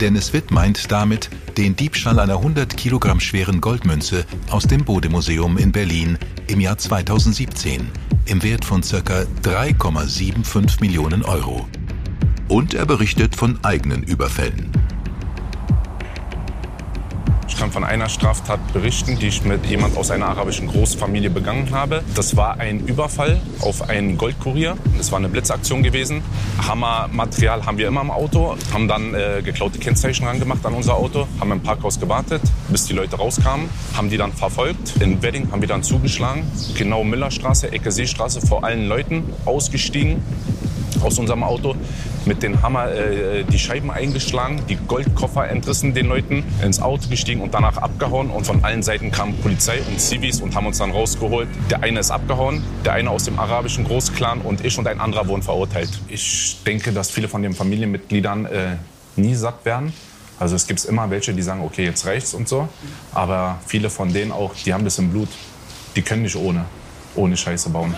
Dennis Witt meint damit den Diebstahl einer 100 Kilogramm schweren Goldmünze aus dem Bodemuseum in Berlin im Jahr 2017 im Wert von ca. 3,75 Millionen Euro. Und er berichtet von eigenen Überfällen kann von einer Straftat berichten, die ich mit jemand aus einer arabischen Großfamilie begangen habe. Das war ein Überfall auf einen Goldkurier. Es war eine Blitzaktion gewesen. Hammermaterial haben wir immer im Auto, haben dann äh, geklaute Kennzeichen rangemacht an unser Auto, haben im Parkhaus gewartet, bis die Leute rauskamen, haben die dann verfolgt. In Wedding haben wir dann zugeschlagen, genau Millerstraße, Ecke Seestraße, vor allen Leuten ausgestiegen aus unserem Auto, mit dem Hammer äh, die Scheiben eingeschlagen, die Goldkoffer entrissen den Leuten, ins Auto gestiegen und danach abgehauen. Und von allen Seiten kamen Polizei und Zivis und haben uns dann rausgeholt. Der eine ist abgehauen, der eine aus dem arabischen Großclan und ich und ein anderer wurden verurteilt. Ich denke, dass viele von den Familienmitgliedern äh, nie satt werden. Also es gibt immer welche, die sagen, okay, jetzt reicht's und so. Aber viele von denen auch, die haben das im Blut. Die können nicht ohne, ohne Scheiße bauen.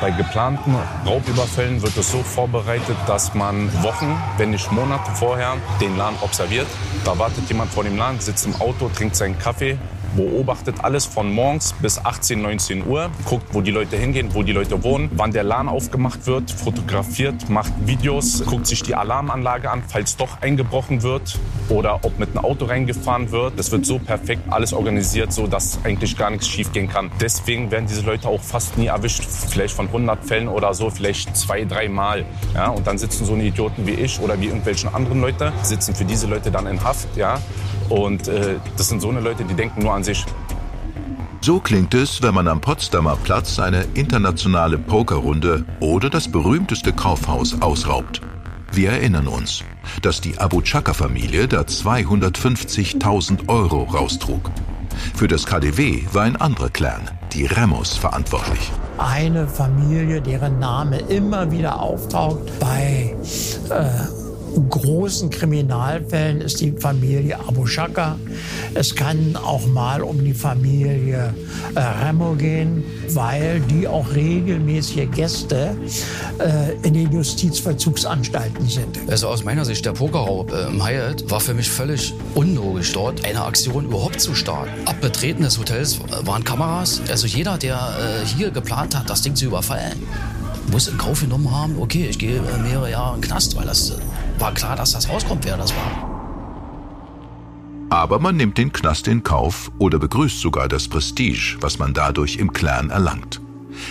Bei geplanten Raubüberfällen wird es so vorbereitet, dass man Wochen, wenn nicht Monate vorher den Laden observiert. Da wartet jemand vor dem Laden, sitzt im Auto, trinkt seinen Kaffee, beobachtet alles von morgens bis 18, 19 Uhr, guckt, wo die Leute hingehen, wo die Leute wohnen, wann der Laden aufgemacht wird, fotografiert, macht Videos, guckt sich die Alarmanlage an, falls doch eingebrochen wird oder ob mit einem Auto reingefahren wird. Das wird so perfekt alles organisiert, so dass eigentlich gar nichts schiefgehen kann. Deswegen werden diese Leute auch fast nie erwischt, vielleicht von 100 Fällen oder so, vielleicht zwei, drei Mal. Ja, und dann sitzen so eine Idioten wie ich oder wie irgendwelche anderen Leute, sitzen für diese Leute dann in Haft, ja, und äh, das sind so eine Leute, die denken nur an sich. So klingt es, wenn man am Potsdamer Platz eine internationale Pokerrunde oder das berühmteste Kaufhaus ausraubt. Wir erinnern uns, dass die Abu Chaka-Familie da 250.000 Euro raustrug. Für das KDW war ein anderer Clan, die Remos, verantwortlich. Eine Familie, deren Name immer wieder auftaucht bei äh, großen Kriminalfällen ist die Familie Abu Shaka. Es kann auch mal um die Familie äh, Remo gehen, weil die auch regelmäßige Gäste äh, in den Justizvollzugsanstalten sind. Also aus meiner Sicht, der Pokerraub äh, im Hyatt war für mich völlig unlogisch, dort eine Aktion überhaupt zu starten. Ab Betreten des Hotels äh, waren Kameras. Also jeder, der äh, hier geplant hat, das Ding zu überfallen, muss in Kauf genommen haben, okay, ich gehe äh, mehrere Jahre in den Knast, weil das äh, war klar, dass das rauskommt, wer das war. Aber man nimmt den Knast in Kauf oder begrüßt sogar das Prestige, was man dadurch im Clan erlangt.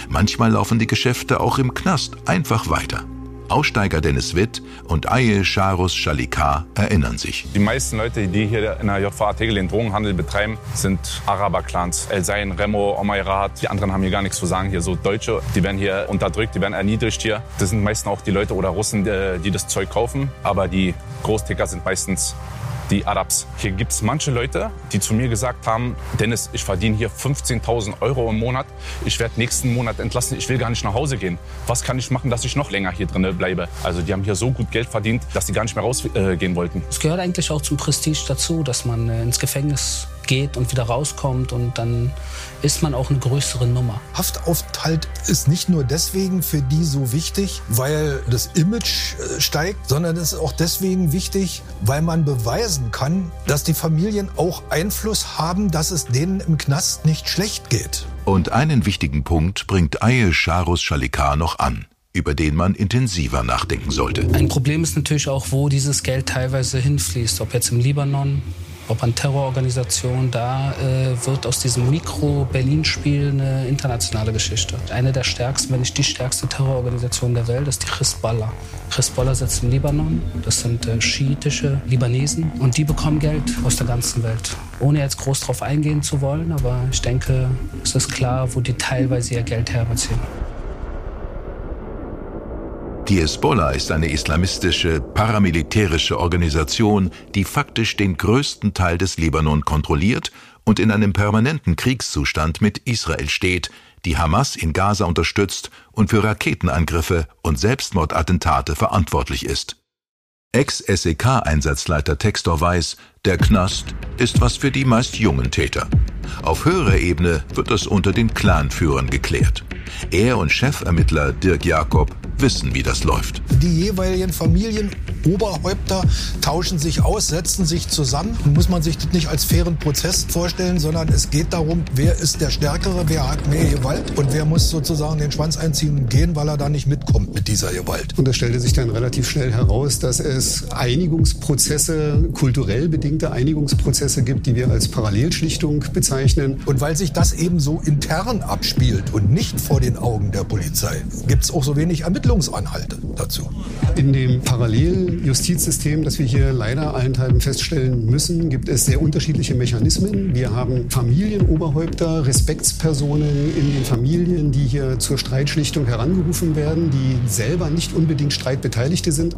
Manchmal laufen die Geschäfte auch im Knast einfach weiter. Aussteiger Dennis Witt und Aye Charus Shalikar erinnern sich. Die meisten Leute, die hier in der JVA Tegel den Drogenhandel betreiben, sind Araber-Clans. El Zain, Remo, Omayrat. Die anderen haben hier gar nichts zu sagen. Hier so Deutsche, die werden hier unterdrückt, die werden erniedrigt hier. Das sind meistens auch die Leute oder Russen, äh, die das Zeug kaufen. Aber die Großticker sind meistens die Arabs. Hier gibt es manche Leute, die zu mir gesagt haben, Dennis, ich verdiene hier 15.000 Euro im Monat. Ich werde nächsten Monat entlassen. Ich will gar nicht nach Hause gehen. Was kann ich machen, dass ich noch länger hier drin bleibe? Also die haben hier so gut Geld verdient, dass sie gar nicht mehr rausgehen äh, wollten. Es gehört eigentlich auch zum Prestige dazu, dass man äh, ins Gefängnis geht und wieder rauskommt und dann ist man auch eine größere Nummer. Haftaufenthalt ist nicht nur deswegen für die so wichtig, weil das Image äh, steigt, sondern es ist auch deswegen wichtig, weil man beweisen kann, dass die Familien auch Einfluss haben, dass es denen im Knast nicht schlecht geht. Und einen wichtigen Punkt bringt Aye Charus Shalikar noch an über den man intensiver nachdenken sollte. Ein Problem ist natürlich auch, wo dieses Geld teilweise hinfließt, ob jetzt im Libanon, ob an Terrororganisationen, da äh, wird aus diesem Mikro-Berlin-Spiel eine internationale Geschichte. Eine der stärksten, wenn nicht die stärkste Terrororganisation der Welt ist die Hezbollah. Hezbollah sitzt im Libanon, das sind äh, schiitische Libanesen und die bekommen Geld aus der ganzen Welt. Ohne jetzt groß drauf eingehen zu wollen, aber ich denke, es ist klar, wo die teilweise ihr Geld herbeziehen. Die Hezbollah ist eine islamistische, paramilitärische Organisation, die faktisch den größten Teil des Libanon kontrolliert und in einem permanenten Kriegszustand mit Israel steht, die Hamas in Gaza unterstützt und für Raketenangriffe und Selbstmordattentate verantwortlich ist. Ex-SEK-Einsatzleiter Textor weiß, der Knast ist was für die meist jungen Täter. Auf höherer Ebene wird es unter den Clanführern geklärt. Er und Chefermittler Dirk Jakob wissen, wie das läuft. Die jeweiligen Familienoberhäupter tauschen sich aus, setzen sich zusammen. Muss man sich das nicht als fairen Prozess vorstellen, sondern es geht darum, wer ist der Stärkere, wer hat mehr Gewalt und wer muss sozusagen den Schwanz einziehen und gehen, weil er da nicht mitkommt mit dieser Gewalt. Und es stellte sich dann relativ schnell heraus, dass es Einigungsprozesse, kulturell bedingte Einigungsprozesse gibt, die wir als Parallelschlichtung bezeichnen. Und weil sich das eben so intern abspielt und nicht vor den Augen der Polizei, gibt es auch so wenig Ermittlungsanhalte dazu. In dem Paralleljustizsystem, das wir hier leider allenthalben feststellen müssen, gibt es sehr unterschiedliche Mechanismen. Wir haben Familienoberhäupter, Respektspersonen in den Familien, die hier zur Streitschlichtung herangerufen werden, die selber nicht unbedingt Streitbeteiligte sind.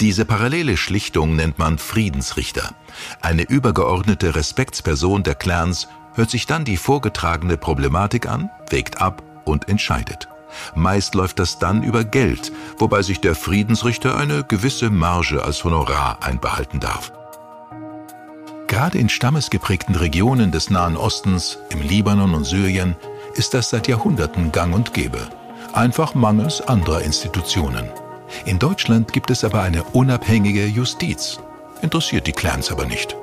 Diese parallele Schlichtung nennt man Friedensrichter. Eine übergeordnete Respektsperson der Clans hört sich dann die vorgetragene Problematik an, wägt ab und entscheidet. Meist läuft das dann über Geld, wobei sich der Friedensrichter eine gewisse Marge als Honorar einbehalten darf. Gerade in stammesgeprägten Regionen des Nahen Ostens, im Libanon und Syrien, ist das seit Jahrhunderten gang und gäbe. Einfach mangels anderer Institutionen. In Deutschland gibt es aber eine unabhängige Justiz. Interessiert die Clans aber nicht.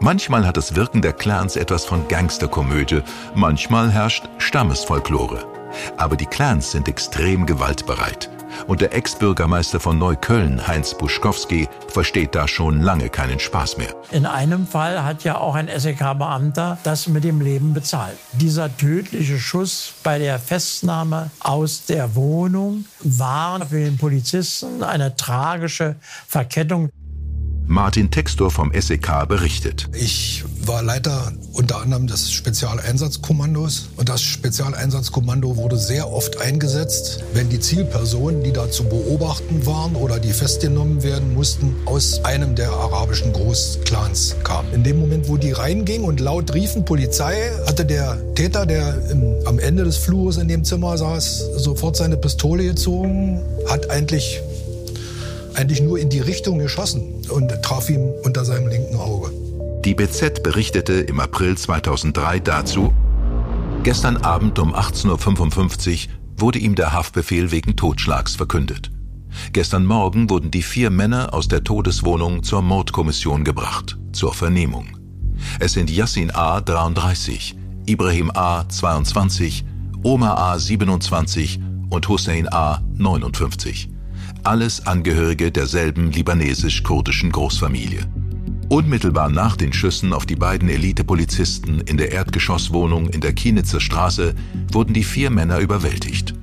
Manchmal hat das Wirken der Clans etwas von Gangsterkomödie, manchmal herrscht Stammesfolklore. Aber die Clans sind extrem gewaltbereit. Und der Ex-Bürgermeister von Neukölln, Heinz Buschkowski, versteht da schon lange keinen Spaß mehr. In einem Fall hat ja auch ein SEK-Beamter das mit dem Leben bezahlt. Dieser tödliche Schuss bei der Festnahme aus der Wohnung war für den Polizisten eine tragische Verkettung. Martin Textor vom SEK berichtet. Ich war Leiter unter anderem des Spezialeinsatzkommandos und das Spezialeinsatzkommando wurde sehr oft eingesetzt, wenn die Zielpersonen, die da zu beobachten waren oder die festgenommen werden mussten, aus einem der arabischen Großclans kamen. In dem Moment, wo die reingingen und laut riefen Polizei, hatte der Täter, der im, am Ende des Flurs in dem Zimmer saß, sofort seine Pistole gezogen, hat eigentlich eigentlich nur in die Richtung geschossen und traf ihn unter seinem linken Auge. Die BZ berichtete im April 2003 dazu, gestern Abend um 18.55 Uhr wurde ihm der Haftbefehl wegen Totschlags verkündet. Gestern Morgen wurden die vier Männer aus der Todeswohnung zur Mordkommission gebracht, zur Vernehmung. Es sind Yassin A. 33, Ibrahim A. 22, Omar A. 27 und Hussein A. 59. Alles Angehörige derselben libanesisch-kurdischen Großfamilie. Unmittelbar nach den Schüssen auf die beiden Elite-Polizisten in der Erdgeschosswohnung in der Kienitzer Straße wurden die vier Männer überwältigt.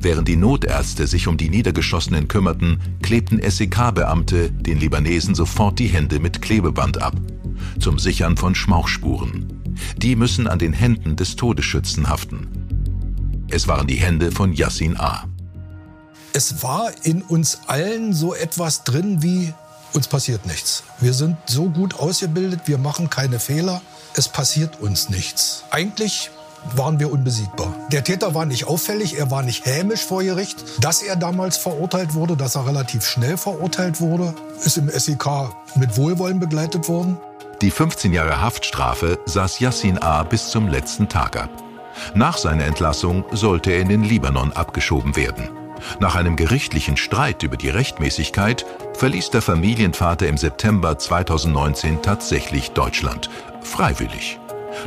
Während die Notärzte sich um die Niedergeschossenen kümmerten, klebten SEK-Beamte den Libanesen sofort die Hände mit Klebeband ab. Zum Sichern von Schmauchspuren. Die müssen an den Händen des Todesschützen haften. Es waren die Hände von Yassin A. Es war in uns allen so etwas drin wie uns passiert nichts. Wir sind so gut ausgebildet, wir machen keine Fehler, es passiert uns nichts. Eigentlich waren wir unbesiegbar. Der Täter war nicht auffällig, er war nicht hämisch vor Gericht. Dass er damals verurteilt wurde, dass er relativ schnell verurteilt wurde, ist im SEK mit Wohlwollen begleitet worden. Die 15 Jahre Haftstrafe saß Yassin A. bis zum letzten Tag ab. Nach seiner Entlassung sollte er in den Libanon abgeschoben werden. Nach einem gerichtlichen Streit über die Rechtmäßigkeit verließ der Familienvater im September 2019 tatsächlich Deutschland. Freiwillig.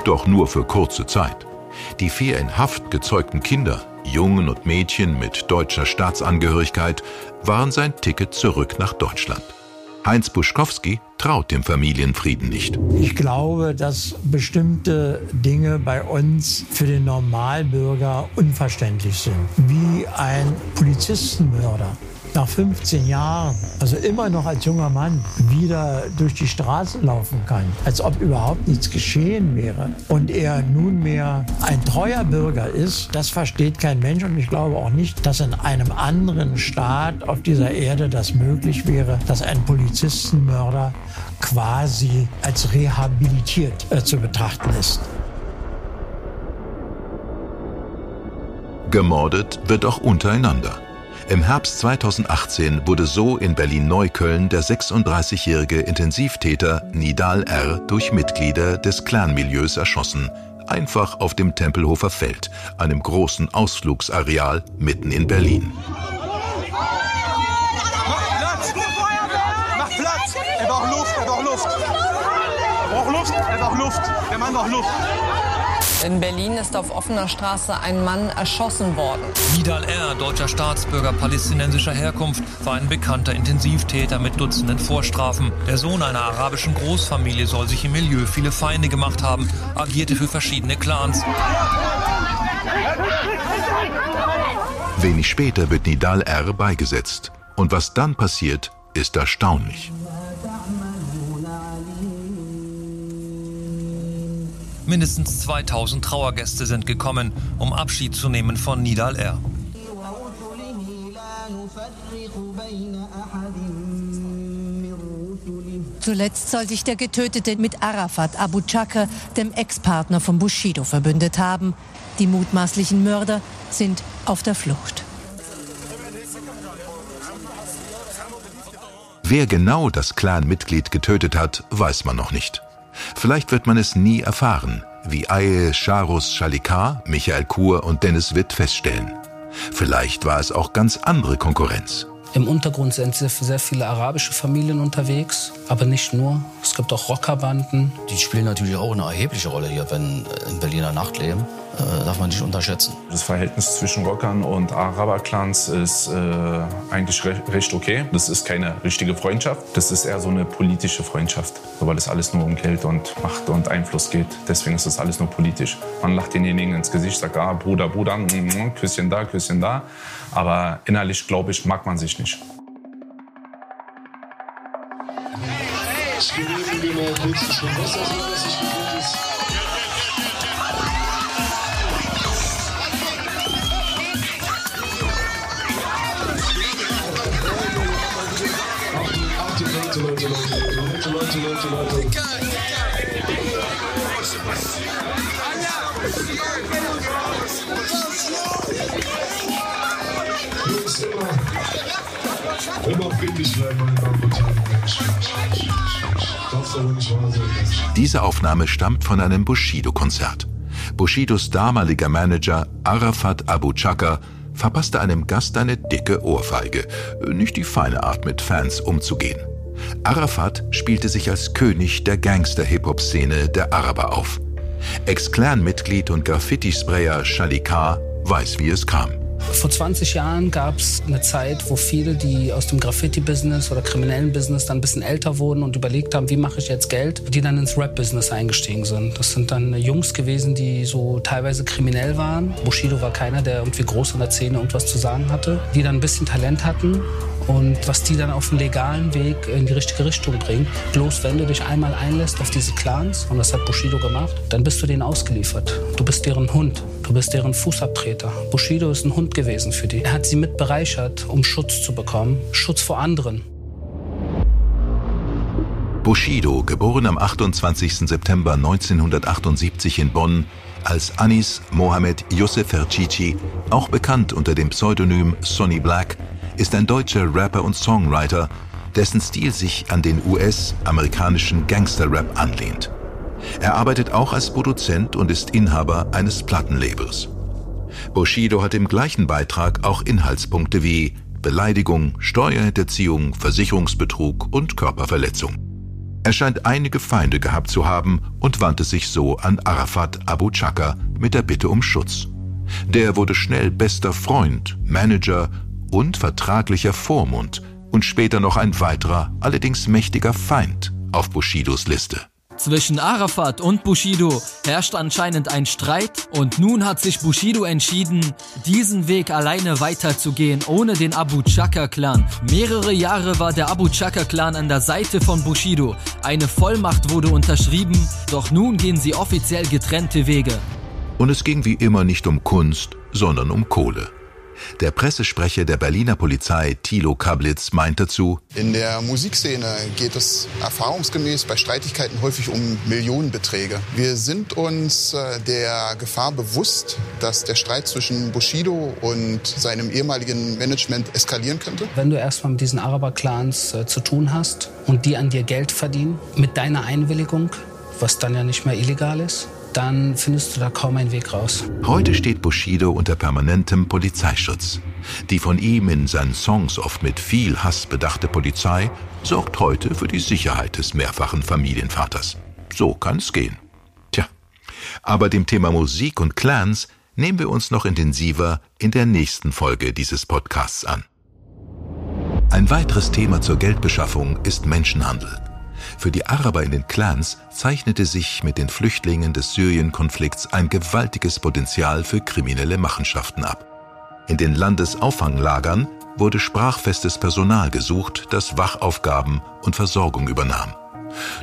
Doch nur für kurze Zeit. Die vier in Haft gezeugten Kinder, Jungen und Mädchen mit deutscher Staatsangehörigkeit, waren sein Ticket zurück nach Deutschland. Heinz Buschkowski traut dem Familienfrieden nicht. Ich glaube, dass bestimmte Dinge bei uns für den Normalbürger unverständlich sind. Wie ein Polizistenmörder nach 15 Jahren, also immer noch als junger Mann, wieder durch die Straße laufen kann, als ob überhaupt nichts geschehen wäre und er nunmehr ein treuer Bürger ist, das versteht kein Mensch und ich glaube auch nicht, dass in einem anderen Staat auf dieser Erde das möglich wäre, dass ein Polizistenmörder quasi als rehabilitiert äh, zu betrachten ist. Gemordet wird auch untereinander. Im Herbst 2018 wurde so in Berlin-Neukölln der 36-jährige Intensivtäter Nidal R. durch Mitglieder des Clanmilieus erschossen, einfach auf dem Tempelhofer Feld, einem großen Ausflugsareal mitten in Berlin. Mach Platz! Er braucht Luft, er braucht Luft! Er braucht Luft, er braucht Luft! Der Mann braucht Luft! In Berlin ist auf offener Straße ein Mann erschossen worden. Nidal R., deutscher Staatsbürger palästinensischer Herkunft, war ein bekannter Intensivtäter mit Dutzenden Vorstrafen. Der Sohn einer arabischen Großfamilie soll sich im Milieu viele Feinde gemacht haben, agierte für verschiedene Clans. Wenig später wird Nidal R. beigesetzt. Und was dann passiert, ist erstaunlich. Mindestens 2000 Trauergäste sind gekommen, um Abschied zu nehmen von Nidal R. Zuletzt soll sich der Getötete mit Arafat Abu Chakr, dem Ex-Partner von Bushido, verbündet haben. Die mutmaßlichen Mörder sind auf der Flucht. Wer genau das Clan-Mitglied getötet hat, weiß man noch nicht. Vielleicht wird man es nie erfahren, wie Aye Charus Shalikar, Michael Kur und Dennis Witt feststellen. Vielleicht war es auch ganz andere Konkurrenz. Im Untergrund sind sehr, sehr viele arabische Familien unterwegs, aber nicht nur. Es gibt auch Rockerbanden. Die spielen natürlich auch eine erhebliche Rolle hier, wenn äh, im Berliner Nachtleben. Äh, darf man nicht unterschätzen. Das Verhältnis zwischen Rockern und Araber-Clans ist äh, eigentlich re recht okay. Das ist keine richtige Freundschaft. Das ist eher so eine politische Freundschaft, weil es alles nur um Geld und Macht und Einfluss geht. Deswegen ist das alles nur politisch. Man lacht denjenigen ins Gesicht, sagt, ah, Bruder, Bruder, mm, mm, Küsschen da, Küsschen da. Aber innerlich, glaube ich, mag man sich nicht. Hey, hey, hey, hey, hey, hey, hey, hey, Leute, Leute, Diese Aufnahme stammt von einem Bushido-Konzert. Bushidos damaliger Manager Arafat Abu Chaka verpasste einem Gast eine dicke Ohrfeige. Nicht die feine Art, mit Fans umzugehen. Arafat spielte sich als König der Gangster-Hip-Hop-Szene der Araber auf. Ex-Clan-Mitglied und Graffiti-Sprayer Shalikar weiß, wie es kam. Vor 20 Jahren gab es eine Zeit, wo viele, die aus dem Graffiti-Business oder kriminellen Business dann ein bisschen älter wurden und überlegt haben, wie mache ich jetzt Geld, die dann ins Rap-Business eingestiegen sind. Das sind dann Jungs gewesen, die so teilweise kriminell waren. Bushido war keiner, der irgendwie groß in der Szene irgendwas zu sagen hatte. Die dann ein bisschen Talent hatten und was die dann auf dem legalen Weg in die richtige Richtung bringen. Bloß wenn du dich einmal einlässt auf diese Clans, und das hat Bushido gemacht, dann bist du denen ausgeliefert. Du bist deren Hund, du bist deren Fußabtreter. Bushido ist ein Hund gewesen für die. Er hat sie mit bereichert, um Schutz zu bekommen, Schutz vor anderen. Bushido, geboren am 28. September 1978 in Bonn, als Anis Mohamed Youssef Ferchichi, auch bekannt unter dem Pseudonym Sonny Black, ist ein deutscher Rapper und Songwriter, dessen Stil sich an den US-amerikanischen Gangster-Rap anlehnt. Er arbeitet auch als Produzent und ist Inhaber eines Plattenlabels. Bushido hat im gleichen Beitrag auch Inhaltspunkte wie Beleidigung, Steuerhinterziehung, Versicherungsbetrug und Körperverletzung. Er scheint einige Feinde gehabt zu haben und wandte sich so an Arafat Abu Chaka mit der Bitte um Schutz. Der wurde schnell bester Freund, Manager und vertraglicher Vormund und später noch ein weiterer, allerdings mächtiger Feind auf Bushidos Liste. Zwischen Arafat und Bushido herrscht anscheinend ein Streit und nun hat sich Bushido entschieden, diesen Weg alleine weiterzugehen, ohne den Abu Chaka-Clan. Mehrere Jahre war der Abu Chaka-Clan an der Seite von Bushido. Eine Vollmacht wurde unterschrieben, doch nun gehen sie offiziell getrennte Wege. Und es ging wie immer nicht um Kunst, sondern um Kohle. Der Pressesprecher der Berliner Polizei, Thilo Kablitz, meint dazu, In der Musikszene geht es erfahrungsgemäß bei Streitigkeiten häufig um Millionenbeträge. Wir sind uns äh, der Gefahr bewusst, dass der Streit zwischen Bushido und seinem ehemaligen Management eskalieren könnte. Wenn du erstmal mit diesen Araber-Clans äh, zu tun hast und die an dir Geld verdienen, mit deiner Einwilligung, was dann ja nicht mehr illegal ist, dann findest du da kaum einen Weg raus. Heute steht Bushido unter permanentem Polizeischutz. Die von ihm in seinen Songs oft mit viel Hass bedachte Polizei sorgt heute für die Sicherheit des mehrfachen Familienvaters. So kann es gehen. Tja, aber dem Thema Musik und Clans nehmen wir uns noch intensiver in der nächsten Folge dieses Podcasts an. Ein weiteres Thema zur Geldbeschaffung ist Menschenhandel. Für die Araber in den Clans zeichnete sich mit den Flüchtlingen des Syrien-Konflikts ein gewaltiges Potenzial für kriminelle Machenschaften ab. In den Landesauffanglagern wurde sprachfestes Personal gesucht, das Wachaufgaben und Versorgung übernahm.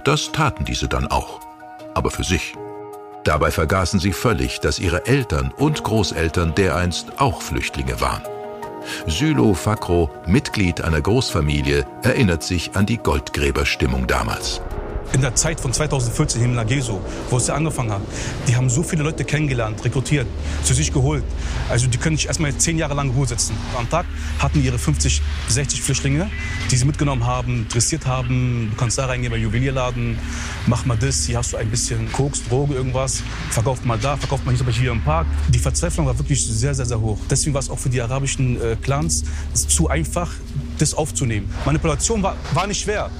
Das taten diese dann auch, aber für sich. Dabei vergaßen sie völlig, dass ihre Eltern und Großeltern dereinst auch Flüchtlinge waren. Sylo Fakro, Mitglied einer Großfamilie, erinnert sich an die Goldgräberstimmung damals. In der Zeit von 2014 in Lageso, wo es ja angefangen hat, die haben so viele Leute kennengelernt, rekrutiert, zu sich geholt. Also die können nicht erstmal zehn Jahre lang Ruhe sitzen. Am Tag hatten ihre 50, 60 Flüchtlinge, die sie mitgenommen haben, dressiert haben. Du kannst da reingehen bei Juwelierladen, mach mal das, hier hast du ein bisschen Koks, Droge, irgendwas. Verkauft mal da, verkauft mal hier, hier im Park. Die Verzweiflung war wirklich sehr, sehr, sehr hoch. Deswegen war es auch für die arabischen äh, Clans zu einfach, das aufzunehmen. Manipulation war, war nicht schwer.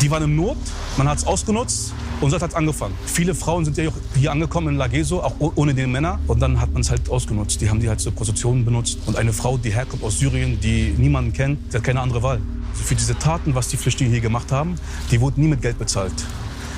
Die waren in Not, man hat es ausgenutzt und so hat es angefangen. Viele Frauen sind ja auch hier angekommen in Lageso, auch ohne den Männer. Und dann hat man es halt ausgenutzt. Die haben die halt zur Prostitution benutzt. Und eine Frau, die herkommt aus Syrien, die niemanden kennt, die hat keine andere Wahl. Also für diese Taten, was die Flüchtlinge hier gemacht haben, die wurden nie mit Geld bezahlt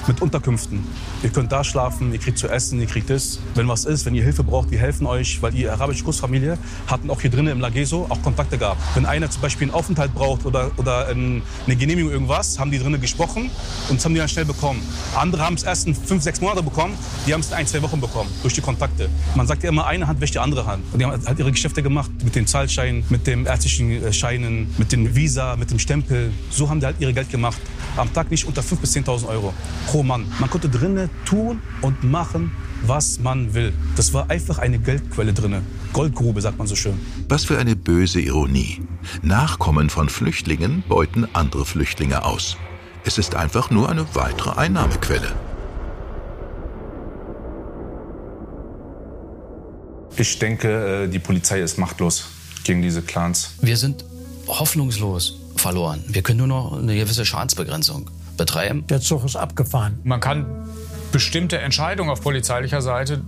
mit Unterkünften. Ihr könnt da schlafen, ihr kriegt zu essen, ihr kriegt das. Wenn was ist, wenn ihr Hilfe braucht, wir helfen euch, weil die arabische Großfamilie hatten auch hier drinnen im Lageso auch Kontakte gehabt. Wenn einer zum Beispiel einen Aufenthalt braucht oder, oder eine Genehmigung irgendwas, haben die drinnen gesprochen und das haben die dann schnell bekommen. Andere haben es erst in fünf, sechs Monate bekommen, die haben es in ein, zwei Wochen bekommen, durch die Kontakte. Man sagt ja immer, eine Hand wäscht die andere Hand. Und die haben halt ihre Geschäfte gemacht mit den Zahlscheinen, mit den ärztlichen Scheinen, mit dem Visa, mit dem Stempel. So haben die halt ihre Geld gemacht. Am Tag nicht unter 5.000 bis 10.000 Euro pro Mann. Man konnte drinnen tun und machen, was man will. Das war einfach eine Geldquelle drinne. Goldgrube, sagt man so schön. Was für eine böse Ironie. Nachkommen von Flüchtlingen beuten andere Flüchtlinge aus. Es ist einfach nur eine weitere Einnahmequelle. Ich denke, äh, die Polizei ist machtlos gegen diese Clans. Wir sind hoffnungslos verloren. Wir können nur noch eine gewisse Schadensbegrenzung betreiben. Der Zug ist abgefahren. Man kann bestimmte Entscheidungen auf polizeilicher Seite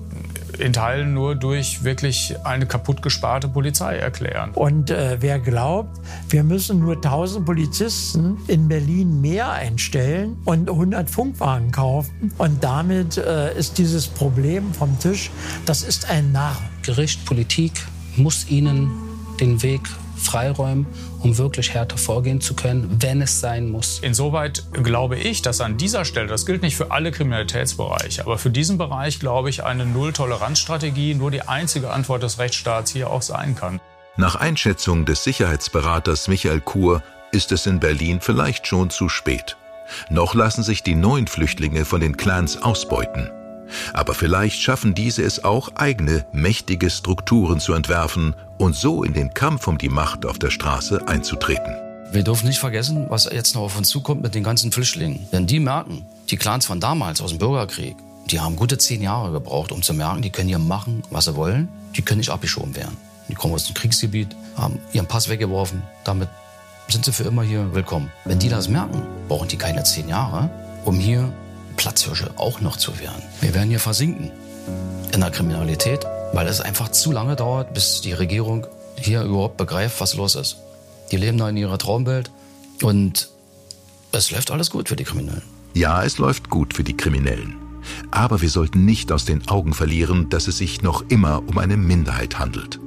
in Teilen nur durch wirklich eine kaputt gesparte Polizei erklären. Und äh, wer glaubt, wir müssen nur 1000 Polizisten in Berlin mehr einstellen und 100 Funkwagen kaufen und damit äh, ist dieses Problem vom Tisch, das ist ein Narr. Gericht, Politik muss ihnen den Weg freiräumen, um wirklich härter vorgehen zu können, wenn es sein muss. Insoweit glaube ich, dass an dieser Stelle, das gilt nicht für alle Kriminalitätsbereiche, aber für diesen Bereich glaube ich, eine Null-Toleranz-Strategie nur die einzige Antwort des Rechtsstaats hier auch sein kann. Nach Einschätzung des Sicherheitsberaters Michael Kur ist es in Berlin vielleicht schon zu spät. Noch lassen sich die neuen Flüchtlinge von den Clans ausbeuten. Aber vielleicht schaffen diese es auch, eigene, mächtige Strukturen zu entwerfen und so in den Kampf um die Macht auf der Straße einzutreten. Wir dürfen nicht vergessen, was jetzt noch auf uns zukommt mit den ganzen Flüchtlingen. Wenn die merken, die Clans von damals aus dem Bürgerkrieg, die haben gute zehn Jahre gebraucht, um zu merken, die können hier machen, was sie wollen. Die können nicht abgeschoben werden. Die kommen aus dem Kriegsgebiet, haben ihren Pass weggeworfen. Damit sind sie für immer hier willkommen. Wenn die das merken, brauchen die keine zehn Jahre, um hier Platzhirsche auch noch zu werden. Wir werden hier versinken in der Kriminalität, weil es einfach zu lange dauert, bis die Regierung hier überhaupt begreift, was los ist. Die leben da in ihrer Traumwelt und es läuft alles gut für die Kriminellen. Ja, es läuft gut für die Kriminellen. Aber wir sollten nicht aus den Augen verlieren, dass es sich noch immer um eine Minderheit handelt.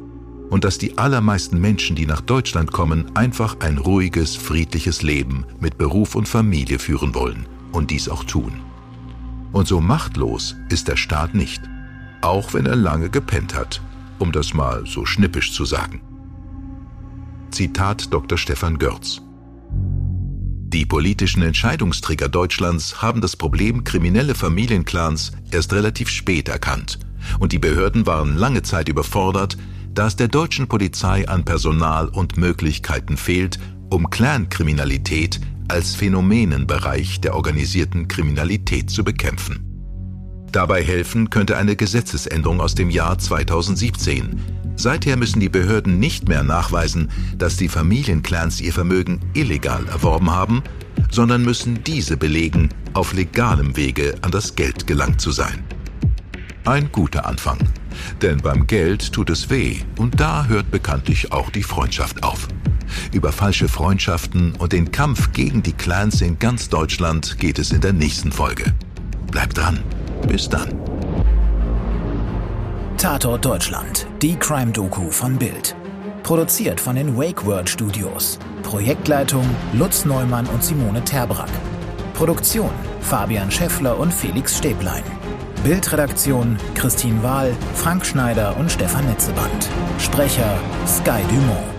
Und dass die allermeisten Menschen, die nach Deutschland kommen, einfach ein ruhiges, friedliches Leben mit Beruf und Familie führen wollen und dies auch tun. Und so machtlos ist der Staat nicht, auch wenn er lange gepennt hat, um das mal so schnippisch zu sagen. Zitat Dr. Stefan Görz. Die politischen Entscheidungsträger Deutschlands haben das Problem kriminelle Familienclans erst relativ spät erkannt. Und die Behörden waren lange Zeit überfordert, da es der deutschen Polizei an Personal und Möglichkeiten fehlt, um Clankriminalität als Phänomenenbereich der organisierten Kriminalität zu bekämpfen. Dabei helfen könnte eine Gesetzesänderung aus dem Jahr 2017. Seither müssen die Behörden nicht mehr nachweisen, dass die Familienclans ihr Vermögen illegal erworben haben, sondern müssen diese belegen, auf legalem Wege an das Geld gelangt zu sein. Ein guter Anfang, denn beim Geld tut es weh und da hört bekanntlich auch die Freundschaft auf. Über falsche Freundschaften und den Kampf gegen die Clans in ganz Deutschland geht es in der nächsten Folge. Bleibt dran. Bis dann. Tatort Deutschland, die Crime-Doku von Bild. Produziert von den Wake World Studios. Projektleitung Lutz Neumann und Simone Terbrack. Produktion Fabian Scheffler und Felix Stäblein. Bildredaktion Christine Wahl, Frank Schneider und Stefan Netzeband. Sprecher Sky Dumont.